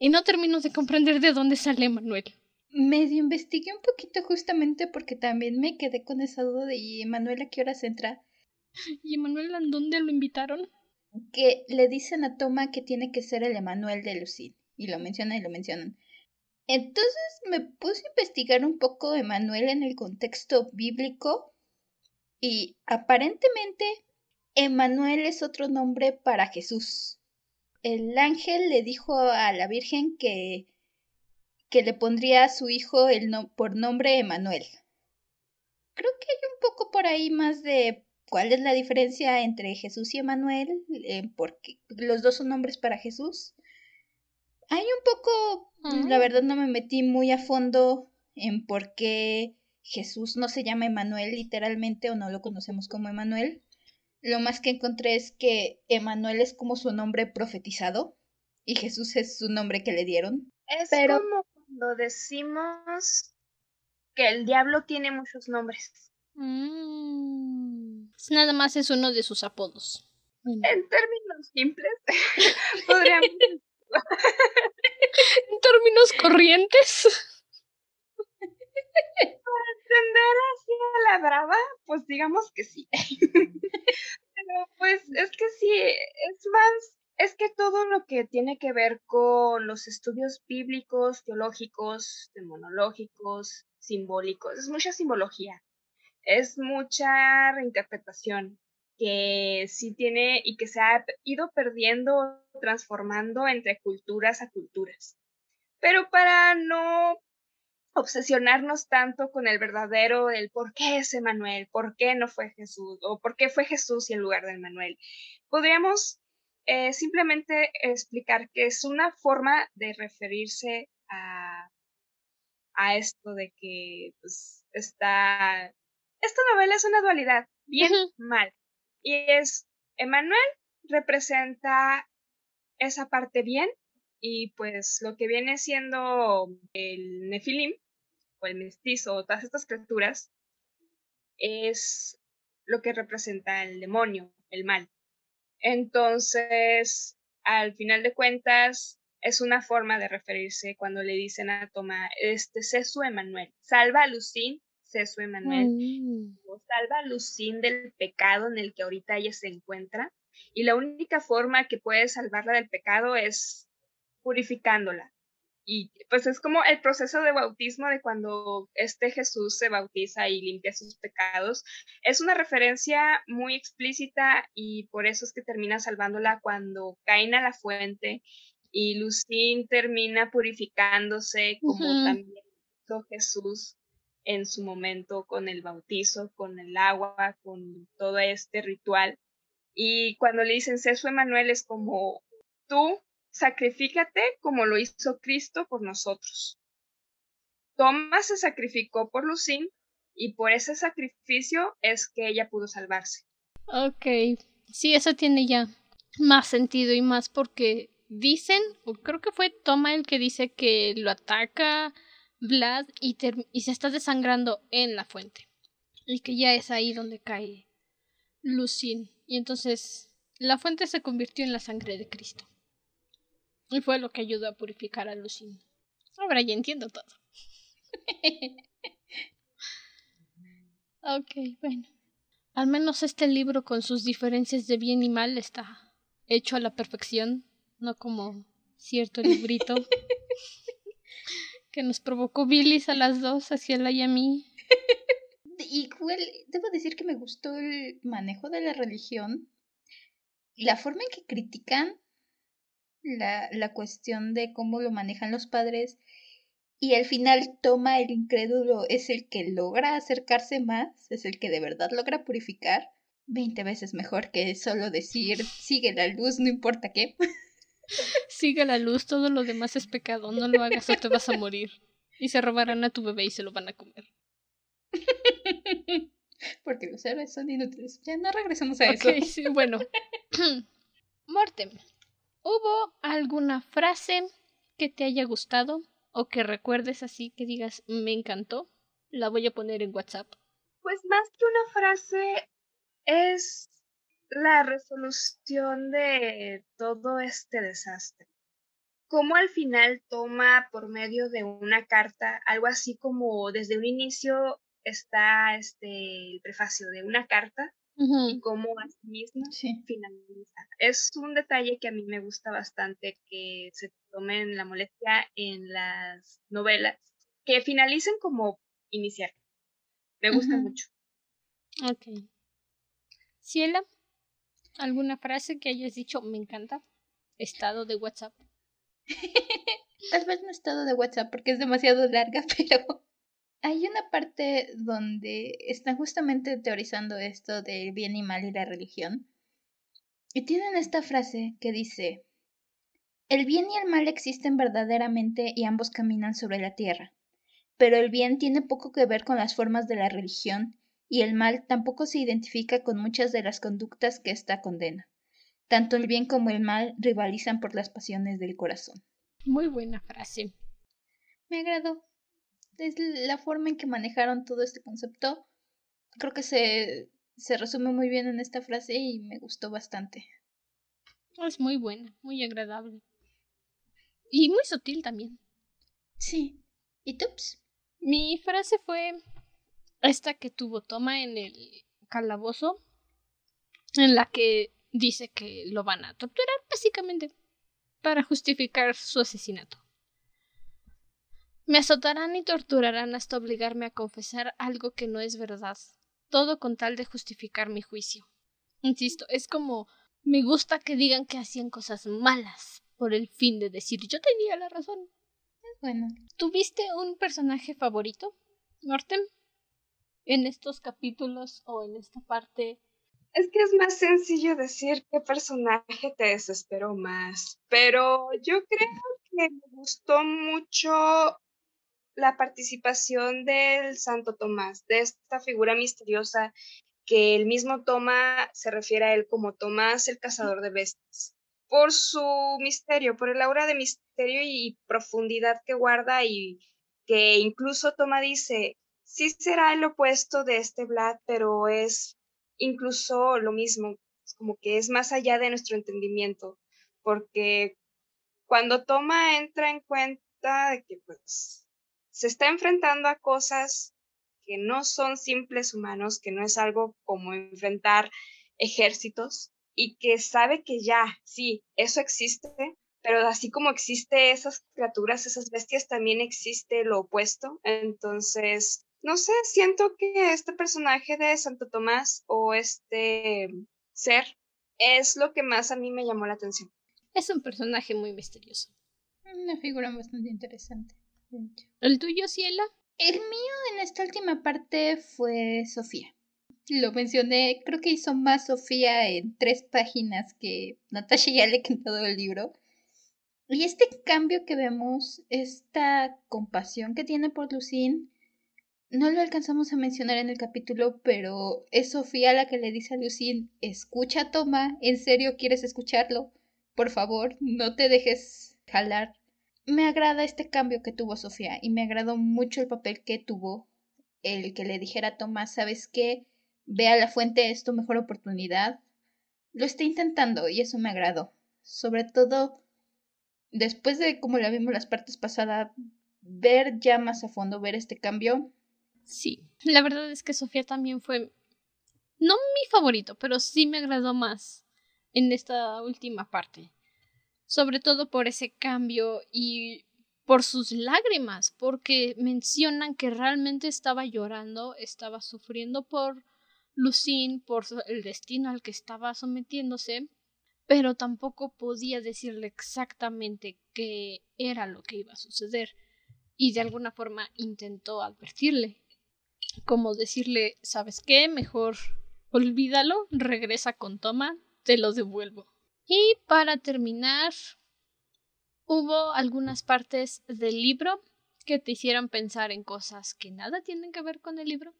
y no termino de comprender de dónde sale Manuel. Medio investigué un poquito justamente porque también me quedé con esa duda de ¿y Emanuel a qué horas entra? ¿Y Emanuel a dónde lo invitaron? Que le dicen a Toma que tiene que ser el Emanuel de Lucid. Y lo mencionan y lo mencionan. Entonces me puse a investigar un poco de Emanuel en el contexto bíblico. Y aparentemente Emanuel es otro nombre para Jesús. El ángel le dijo a la Virgen que que le pondría a su hijo el por nombre Emanuel. Creo que hay un poco por ahí más de cuál es la diferencia entre Jesús y Emanuel, eh, porque los dos son nombres para Jesús. Hay un poco, la verdad no me metí muy a fondo en por qué Jesús no se llama Emanuel literalmente o no lo conocemos como Emanuel. Lo más que encontré es que Emanuel es como su nombre profetizado y Jesús es su nombre que le dieron. Es Pero... como cuando decimos que el diablo tiene muchos nombres. Mm. Nada más es uno de sus apodos. En términos simples, podríamos... en términos corrientes. Para entender así a la brava, pues digamos que sí. Pero pues es que sí, es más es que todo lo que tiene que ver con los estudios bíblicos, teológicos, demonológicos, simbólicos, es mucha simbología, es mucha reinterpretación que sí tiene y que se ha ido perdiendo, transformando entre culturas a culturas. Pero para no obsesionarnos tanto con el verdadero, el por qué es Emanuel, por qué no fue Jesús, o por qué fue Jesús en lugar de Emanuel, podríamos eh, simplemente explicar que es una forma de referirse a, a esto de que pues, está... Esta novela es una dualidad, bien, mal. Y es, Emanuel representa esa parte bien y pues lo que viene siendo el nefilim o el mestizo o todas estas criaturas es lo que representa el demonio, el mal. Entonces, al final de cuentas, es una forma de referirse cuando le dicen a Toma, este, sé su Emanuel, salva a Lucín, su Emanuel, mm. salva a Lucín del pecado en el que ahorita ella se encuentra, y la única forma que puede salvarla del pecado es purificándola, y pues es como el proceso de bautismo de cuando este Jesús se bautiza y limpia sus pecados. Es una referencia muy explícita y por eso es que termina salvándola cuando caen a la fuente y Lucín termina purificándose como también hizo Jesús en su momento con el bautizo, con el agua, con todo este ritual. Y cuando le dicen Ceso Emanuel es como tú sacrifícate como lo hizo Cristo por nosotros. Tomás se sacrificó por Lucín y por ese sacrificio es que ella pudo salvarse. Ok, sí, eso tiene ya más sentido y más porque dicen, o creo que fue Toma el que dice que lo ataca Vlad y, y se está desangrando en la fuente. Y que ya es ahí donde cae Lucín. Y entonces la fuente se convirtió en la sangre de Cristo. Y fue lo que ayudó a purificar a Lucín. Ahora ya entiendo todo. ok, bueno. Al menos este libro con sus diferencias de bien y mal está hecho a la perfección, no como cierto librito que nos provocó bilis a las dos, hacia la y a mí. Igual, debo decir que me gustó el manejo de la religión, la forma en que critican la, la cuestión de cómo lo manejan los padres y al final toma el incrédulo es el que logra acercarse más, es el que de verdad logra purificar. Veinte veces mejor que solo decir sigue la luz, no importa qué. Sigue la luz, todo lo demás es pecado, no lo hagas o te vas a morir. Y se robarán a tu bebé y se lo van a comer. Porque los héroes son inútiles. Ya no regresamos a eso. Sí, bueno. Mortem, ¿hubo alguna frase que te haya gustado o que recuerdes así que digas me encantó? La voy a poner en WhatsApp. Pues más que una frase es la resolución de todo este desastre. Cómo al final toma por medio de una carta algo así como desde un inicio está este el prefacio de una carta y cómo así mismo finaliza. Es un detalle que a mí me gusta bastante que se tomen la molestia en las novelas, que finalicen como iniciar. Me gusta mucho. Ok. Ciela, ¿alguna frase que hayas dicho me encanta? Estado de WhatsApp. Tal vez no estado de WhatsApp porque es demasiado larga, pero hay una parte donde están justamente teorizando esto del bien y mal y la religión. Y tienen esta frase que dice, el bien y el mal existen verdaderamente y ambos caminan sobre la tierra, pero el bien tiene poco que ver con las formas de la religión y el mal tampoco se identifica con muchas de las conductas que ésta condena. Tanto el bien como el mal rivalizan por las pasiones del corazón. Muy buena frase. Me agradó. Es la forma en que manejaron todo este concepto. Creo que se, se resume muy bien en esta frase y me gustó bastante. Es muy buena, muy agradable. Y muy sutil también. Sí. ¿Y tups? Mi frase fue esta que tuvo toma en el calabozo, en la que dice que lo van a torturar, básicamente, para justificar su asesinato. Me azotarán y torturarán hasta obligarme a confesar algo que no es verdad, todo con tal de justificar mi juicio. Insisto, es como me gusta que digan que hacían cosas malas por el fin de decir yo tenía la razón. Es bueno. ¿Tuviste un personaje favorito, Nortem? En estos capítulos o en esta parte es que es más sencillo decir qué personaje te desesperó más, pero yo creo que me gustó mucho la participación del Santo Tomás, de esta figura misteriosa que el mismo Toma se refiere a él como Tomás el cazador de bestias, por su misterio, por el aura de misterio y profundidad que guarda y que incluso Toma dice, sí será el opuesto de este Vlad, pero es incluso lo mismo, como que es más allá de nuestro entendimiento, porque cuando Toma entra en cuenta de que pues se está enfrentando a cosas que no son simples humanos, que no es algo como enfrentar ejércitos y que sabe que ya, sí, eso existe, pero así como existe esas criaturas, esas bestias, también existe lo opuesto. Entonces, no sé, siento que este personaje de Santo Tomás o este ser es lo que más a mí me llamó la atención. Es un personaje muy misterioso. Una figura bastante interesante. ¿El tuyo, Ciela? El mío en esta última parte fue Sofía. Lo mencioné, creo que hizo más Sofía en tres páginas que Natasha ya le todo el libro. Y este cambio que vemos, esta compasión que tiene por Lucine, no lo alcanzamos a mencionar en el capítulo, pero es Sofía la que le dice a Lucille, escucha Toma, ¿en serio quieres escucharlo? Por favor, no te dejes jalar. Me agrada este cambio que tuvo Sofía y me agradó mucho el papel que tuvo el que le dijera a Toma, ¿sabes qué? Ve a la fuente, es tu mejor oportunidad. Lo está intentando y eso me agradó. Sobre todo después de como la vimos las partes pasadas, ver ya más a fondo, ver este cambio. Sí, la verdad es que Sofía también fue no mi favorito, pero sí me agradó más en esta última parte. Sobre todo por ese cambio y por sus lágrimas, porque mencionan que realmente estaba llorando, estaba sufriendo por Lucín, por el destino al que estaba sometiéndose, pero tampoco podía decirle exactamente qué era lo que iba a suceder, y de alguna forma intentó advertirle, como decirle, ¿sabes qué? Mejor olvídalo, regresa con Toma, te lo devuelvo. Y para terminar, hubo algunas partes del libro que te hicieron pensar en cosas que nada tienen que ver con el libro,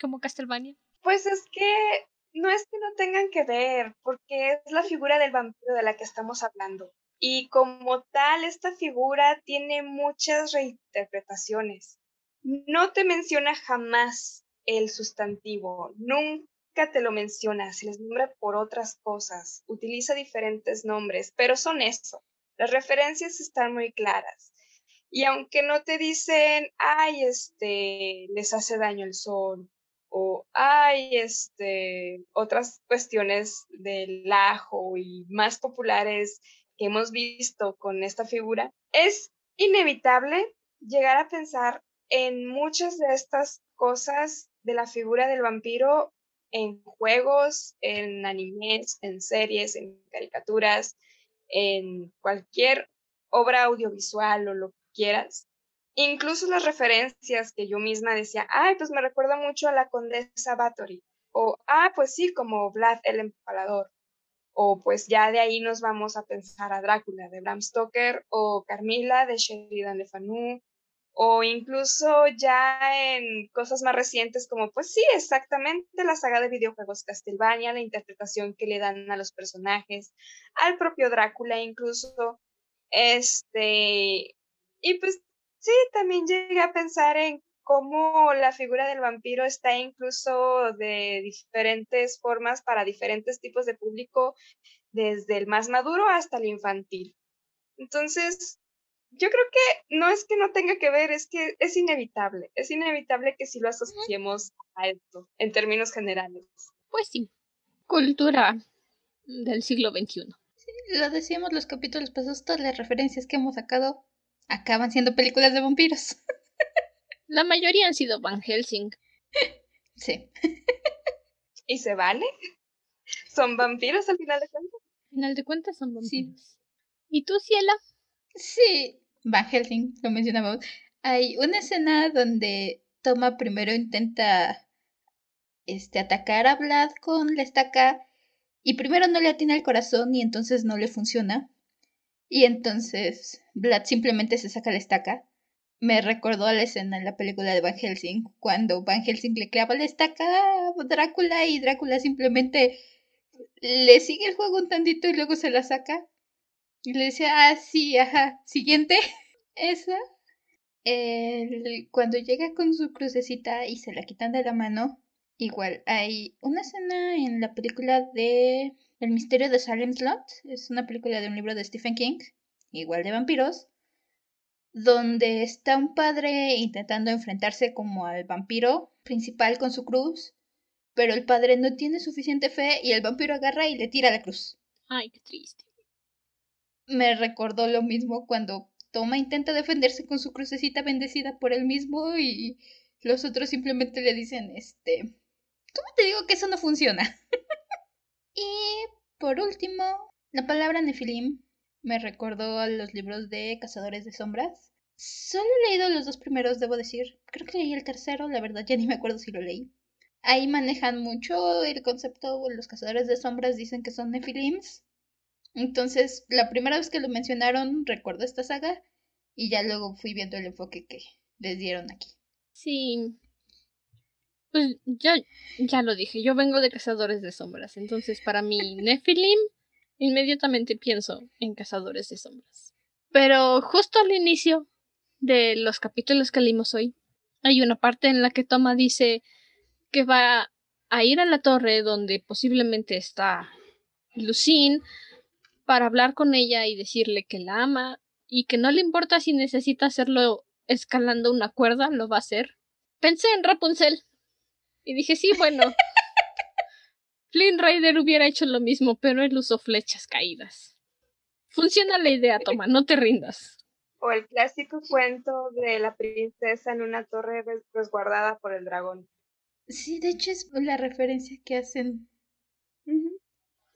como Castlevania. Pues es que no es que no tengan que ver, porque es la figura del vampiro de la que estamos hablando. Y como tal, esta figura tiene muchas reinterpretaciones. No te menciona jamás el sustantivo, nunca te lo menciona, se les nombra por otras cosas, utiliza diferentes nombres, pero son eso. Las referencias están muy claras. Y aunque no te dicen, ay, este, les hace daño el sol, o ay, este, otras cuestiones del ajo y más populares que hemos visto con esta figura, es inevitable llegar a pensar en muchas de estas cosas de la figura del vampiro en juegos, en animes, en series, en caricaturas, en cualquier obra audiovisual o lo que quieras. Incluso las referencias que yo misma decía, ay, pues me recuerda mucho a la condesa Bathory. O, ah, pues sí, como Vlad el Empalador. O pues ya de ahí nos vamos a pensar a Drácula de Bram Stoker o Carmila de Sheridan Le Fanu o incluso ya en cosas más recientes como, pues sí, exactamente la saga de videojuegos Castlevania, la interpretación que le dan a los personajes, al propio Drácula incluso, este, y pues sí, también llegué a pensar en cómo la figura del vampiro está incluso de diferentes formas para diferentes tipos de público, desde el más maduro hasta el infantil. Entonces, yo creo que no es que no tenga que ver, es que es inevitable. Es inevitable que si lo asociemos a esto, en términos generales. Pues sí, cultura del siglo XXI. Sí, lo decíamos los capítulos pasados, todas las referencias que hemos sacado acaban siendo películas de vampiros. La mayoría han sido Van Helsing. Sí. ¿Y se vale? ¿Son vampiros al final de cuentas? Al final de cuentas son vampiros. ¿Y tú, Ciela? Sí, Van Helsing, lo mencionamos. Hay una escena donde Toma primero intenta este, atacar a Vlad con la estaca y primero no le atina el corazón y entonces no le funciona. Y entonces Vlad simplemente se saca la estaca. Me recordó a la escena en la película de Van Helsing, cuando Van Helsing le clava la estaca a Drácula y Drácula simplemente le sigue el juego un tantito y luego se la saca. Y le decía, ah, sí, ajá, siguiente. Esa. El, cuando llega con su crucecita y se la quitan de la mano, igual hay una escena en la película de El misterio de Salem Slot, es una película de un libro de Stephen King, igual de vampiros, donde está un padre intentando enfrentarse como al vampiro principal con su cruz, pero el padre no tiene suficiente fe y el vampiro agarra y le tira la cruz. Ay, qué triste me recordó lo mismo cuando Toma intenta defenderse con su crucecita bendecida por él mismo y los otros simplemente le dicen, este, ¿cómo te digo que eso no funciona? y por último, la palabra Nefilim me recordó a los libros de Cazadores de Sombras. Solo he leído los dos primeros, debo decir. Creo que leí el tercero, la verdad ya ni me acuerdo si lo leí. Ahí manejan mucho el concepto, los cazadores de sombras dicen que son Nefilims, entonces, la primera vez que lo mencionaron, recuerdo esta saga y ya luego fui viendo el enfoque que les dieron aquí. Sí. Pues ya, ya lo dije, yo vengo de Cazadores de Sombras, entonces para mí Nephilim inmediatamente pienso en Cazadores de Sombras. Pero justo al inicio de los capítulos que leímos hoy, hay una parte en la que Toma dice que va a ir a la torre donde posiblemente está Lucine para hablar con ella y decirle que la ama y que no le importa si necesita hacerlo escalando una cuerda lo va a hacer. Pensé en Rapunzel. Y dije, sí, bueno. Flynn Rider hubiera hecho lo mismo, pero él usó flechas caídas. Funciona la idea, toma, no te rindas. O el clásico cuento de la princesa en una torre resguardada por el dragón. Sí, de hecho es la referencia que hacen.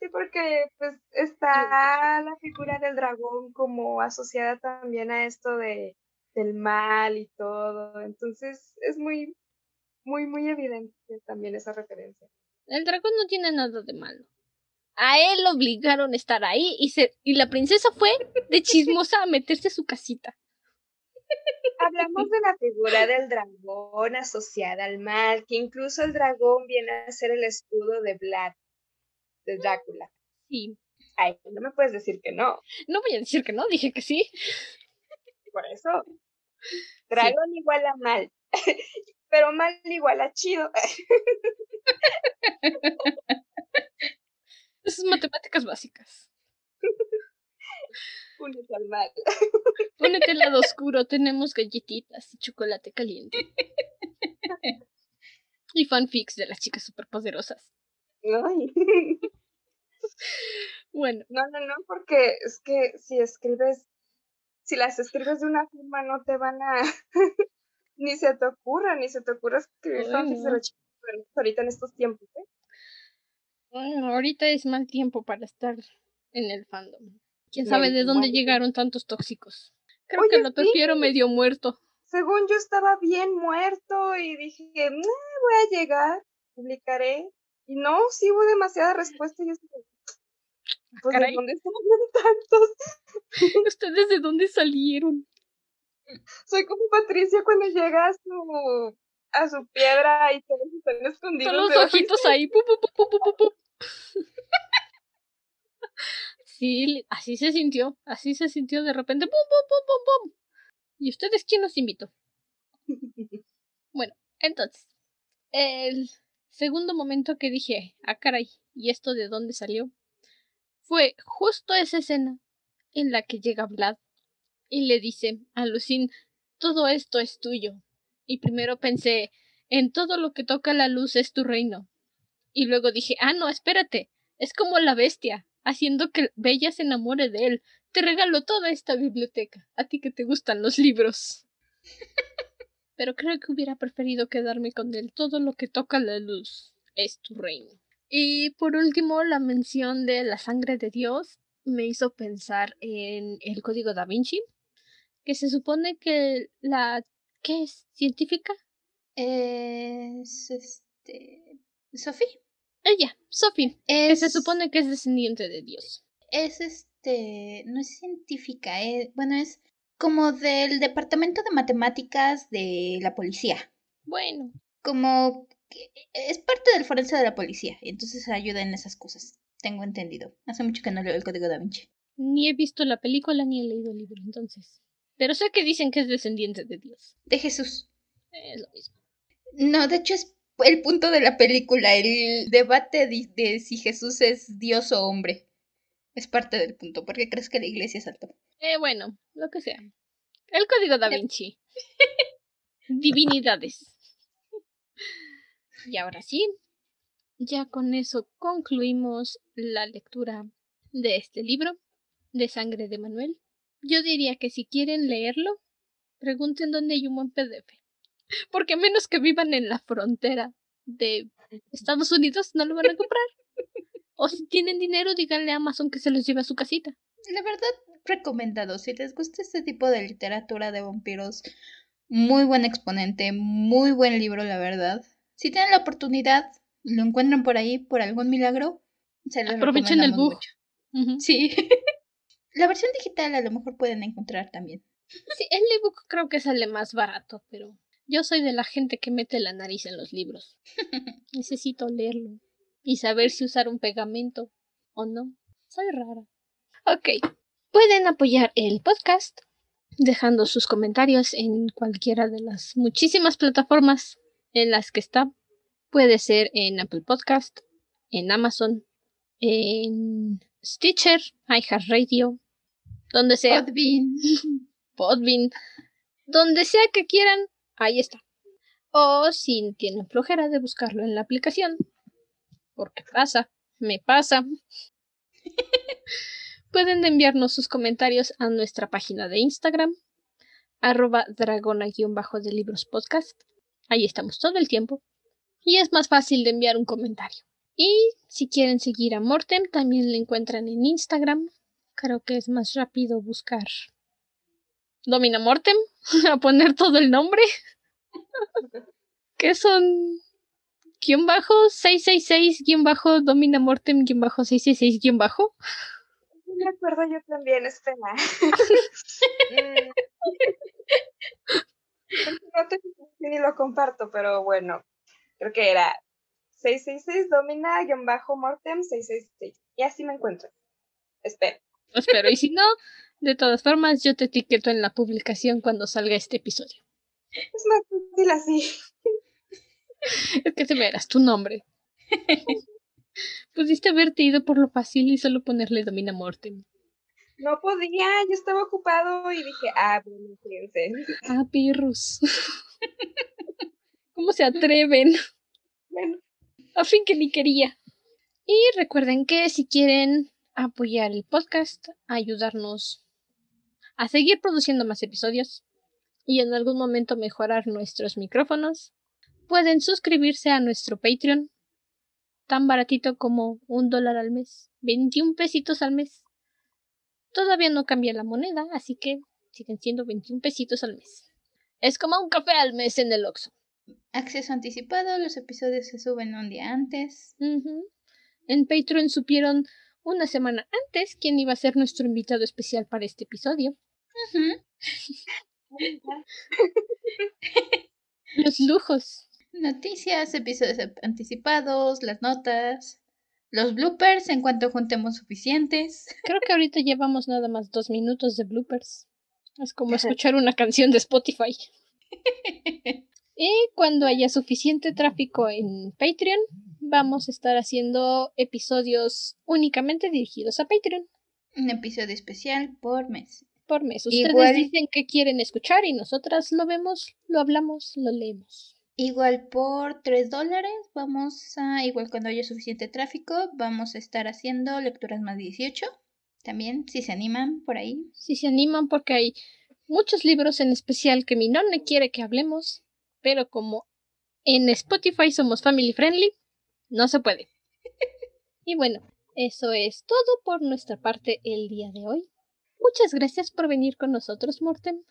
Sí, porque pues está la figura del dragón como asociada también a esto de del mal y todo. Entonces es muy, muy, muy evidente también esa referencia. El dragón no tiene nada de malo. A él lo obligaron a estar ahí y, se, y la princesa fue de chismosa a meterse a su casita. Hablamos de la figura del dragón asociada al mal, que incluso el dragón viene a ser el escudo de Vlad, de Drácula. Sí. Ay, no me puedes decir que no. No voy a decir que no, dije que sí. Por eso. Dragón igual a mal. Pero mal igual a chido. Esas matemáticas básicas. Únete al mal. Únete al lado oscuro, tenemos galletitas y chocolate caliente. y fanfics de las chicas superpoderosas. Ay. Bueno. No, no, no, porque es que si escribes, si las escribes de una forma no te van a, ni se te ocurra, ni se te ocurra escribir chicas ahorita en estos tiempos, ¿eh? Bueno, ahorita es mal tiempo para estar en el fandom. ¿Quién sabe de dónde llegaron tantos tóxicos? Creo que lo prefiero medio muerto. Según yo estaba bien muerto y dije, no, voy a llegar, publicaré. Y no, sí hubo demasiada respuesta y yo pues, ¿de dónde salieron tantos? ¿Ustedes de dónde salieron? Soy como Patricia cuando llega a su, a su piedra y todos están escondidos. Con los ojitos ahí. Pu, sí, así se sintió. Así se sintió de repente. ¡Pum, pum, pum, pum, pum! ¿Y ustedes quién los invitó? bueno, entonces. El segundo momento que dije, ah, caray, ¿y esto de dónde salió? Fue justo esa escena en la que llega Vlad y le dice a Lucín, todo esto es tuyo. Y primero pensé, en todo lo que toca la luz es tu reino. Y luego dije, ah, no, espérate, es como la bestia, haciendo que Bella se enamore de él. Te regalo toda esta biblioteca, a ti que te gustan los libros. Pero creo que hubiera preferido quedarme con él. Todo lo que toca la luz es tu reino. Y por último, la mención de la sangre de Dios me hizo pensar en el código da Vinci, que se supone que la... ¿qué es? ¿Científica? Es este... Sophie. Ella, Sophie, que se supone que es descendiente de Dios. Es este... no es científica, es... bueno, es como del departamento de matemáticas de la policía. Bueno. Como es parte del forense de la policía, entonces ayuda en esas cosas. Tengo entendido. Hace mucho que no leo el código da Vinci. Ni he visto la película ni he leído el libro, entonces. Pero sé que dicen que es descendiente de Dios. De Jesús. Es lo mismo. No, de hecho es el punto de la película, el debate de, si Jesús es Dios o hombre. Es parte del punto. ¿Por qué crees que la iglesia saltó? Eh, bueno, lo que sea. El código da Vinci. Divinidades. Y ahora sí, ya con eso concluimos la lectura de este libro, de Sangre de Manuel. Yo diría que si quieren leerlo, pregunten dónde hay un buen PDF. Porque a menos que vivan en la frontera de Estados Unidos, no lo van a comprar. O si tienen dinero, díganle a Amazon que se los lleve a su casita. La verdad, recomendado. Si les gusta este tipo de literatura de vampiros, muy buen exponente, muy buen libro, la verdad. Si tienen la oportunidad, lo encuentran por ahí, por algún milagro, se los Aprovechen el book. Sí. la versión digital a lo mejor pueden encontrar también. Sí, el ebook creo que sale más barato, pero yo soy de la gente que mete la nariz en los libros. Necesito leerlo y saber si usar un pegamento o no. Soy rara. Ok. Pueden apoyar el podcast dejando sus comentarios en cualquiera de las muchísimas plataformas en las que está. Puede ser en Apple Podcast, en Amazon, en Stitcher, iHeartRadio, donde sea. Podbean. Podbean. Donde sea que quieran, ahí está. O si tienen flojera de buscarlo en la aplicación, porque pasa, me pasa. Pueden enviarnos sus comentarios a nuestra página de Instagram, arroba dragona-de libros. Ahí estamos todo el tiempo. Y es más fácil de enviar un comentario. Y si quieren seguir a Mortem, también le encuentran en Instagram. Creo que es más rápido buscar Domina Mortem, a poner todo el nombre. que son guion bajo 666 guion bajo Domina Mortem guion bajo 666 guion bajo. Me acuerdo yo también, espera. no te ni lo comparto, pero bueno, creo que era 666 domina-mortem 666. Y así me encuentro. Espero. Espero. Y si no, de todas formas, yo te etiqueto en la publicación cuando salga este episodio. Es más fácil así. Es que te verás tu nombre. Pudiste haberte ido por lo fácil y solo ponerle Domina Mortem. No podía, yo estaba ocupado y dije, ah, bueno, fíjense. Ah, pirros. ¿Cómo se atreven? Bueno. A fin que ni quería. Y recuerden que si quieren apoyar el podcast, ayudarnos a seguir produciendo más episodios y en algún momento mejorar nuestros micrófonos, pueden suscribirse a nuestro Patreon, tan baratito como un dólar al mes, 21 pesitos al mes. Todavía no cambia la moneda, así que siguen siendo 21 pesitos al mes. Es como un café al mes en el Oxxo. Acceso anticipado, los episodios se suben un día antes. En Patreon supieron una semana antes quién iba a ser nuestro invitado especial para este episodio. Los lujos. Noticias, episodios anticipados, las notas, los bloopers en cuanto juntemos suficientes. Creo que ahorita llevamos nada más dos minutos de bloopers. Es como escuchar una canción de Spotify. y cuando haya suficiente tráfico en Patreon, vamos a estar haciendo episodios únicamente dirigidos a Patreon. Un episodio especial por mes. Por mes. Ustedes dicen que quieren escuchar y nosotras lo vemos, lo hablamos, lo leemos. Igual por 3 dólares, vamos a, igual cuando haya suficiente tráfico, vamos a estar haciendo lecturas más 18. También, si se animan por ahí. Si se animan, porque hay muchos libros en especial que mi nonne quiere que hablemos, pero como en Spotify somos family friendly, no se puede. y bueno, eso es todo por nuestra parte el día de hoy. Muchas gracias por venir con nosotros, Morten.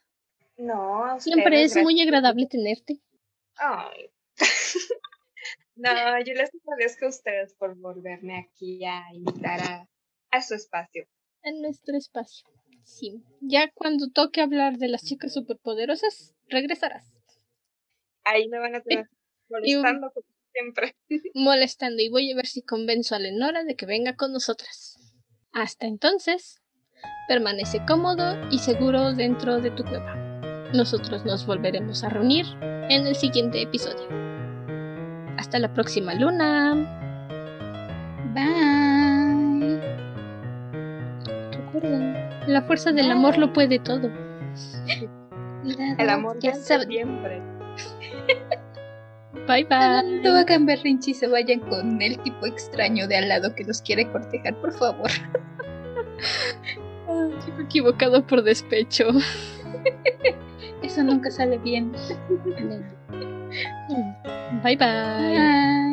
No, siempre es muy agradable tenerte. Ay. no, yo les agradezco a ustedes por volverme aquí a invitar a, a su espacio. En nuestro espacio. Sí. Ya cuando toque hablar de las chicas superpoderosas, regresarás. Ahí me van a tener molestando como siempre. Molestando y voy a ver si convenzo a Lenora de que venga con nosotras. Hasta entonces, permanece cómodo y seguro dentro de tu cueva. Nosotros nos volveremos a reunir en el siguiente episodio. Hasta la próxima luna. Bye. Recuerden, la fuerza del amor lo puede todo. El amor ya siempre. Bye bye. No hagan berrinche y se vayan con el tipo extraño de al lado que los quiere cortejar, por favor. Chico equivocado por despecho. Eso nunca sale bien. Bye bye. bye.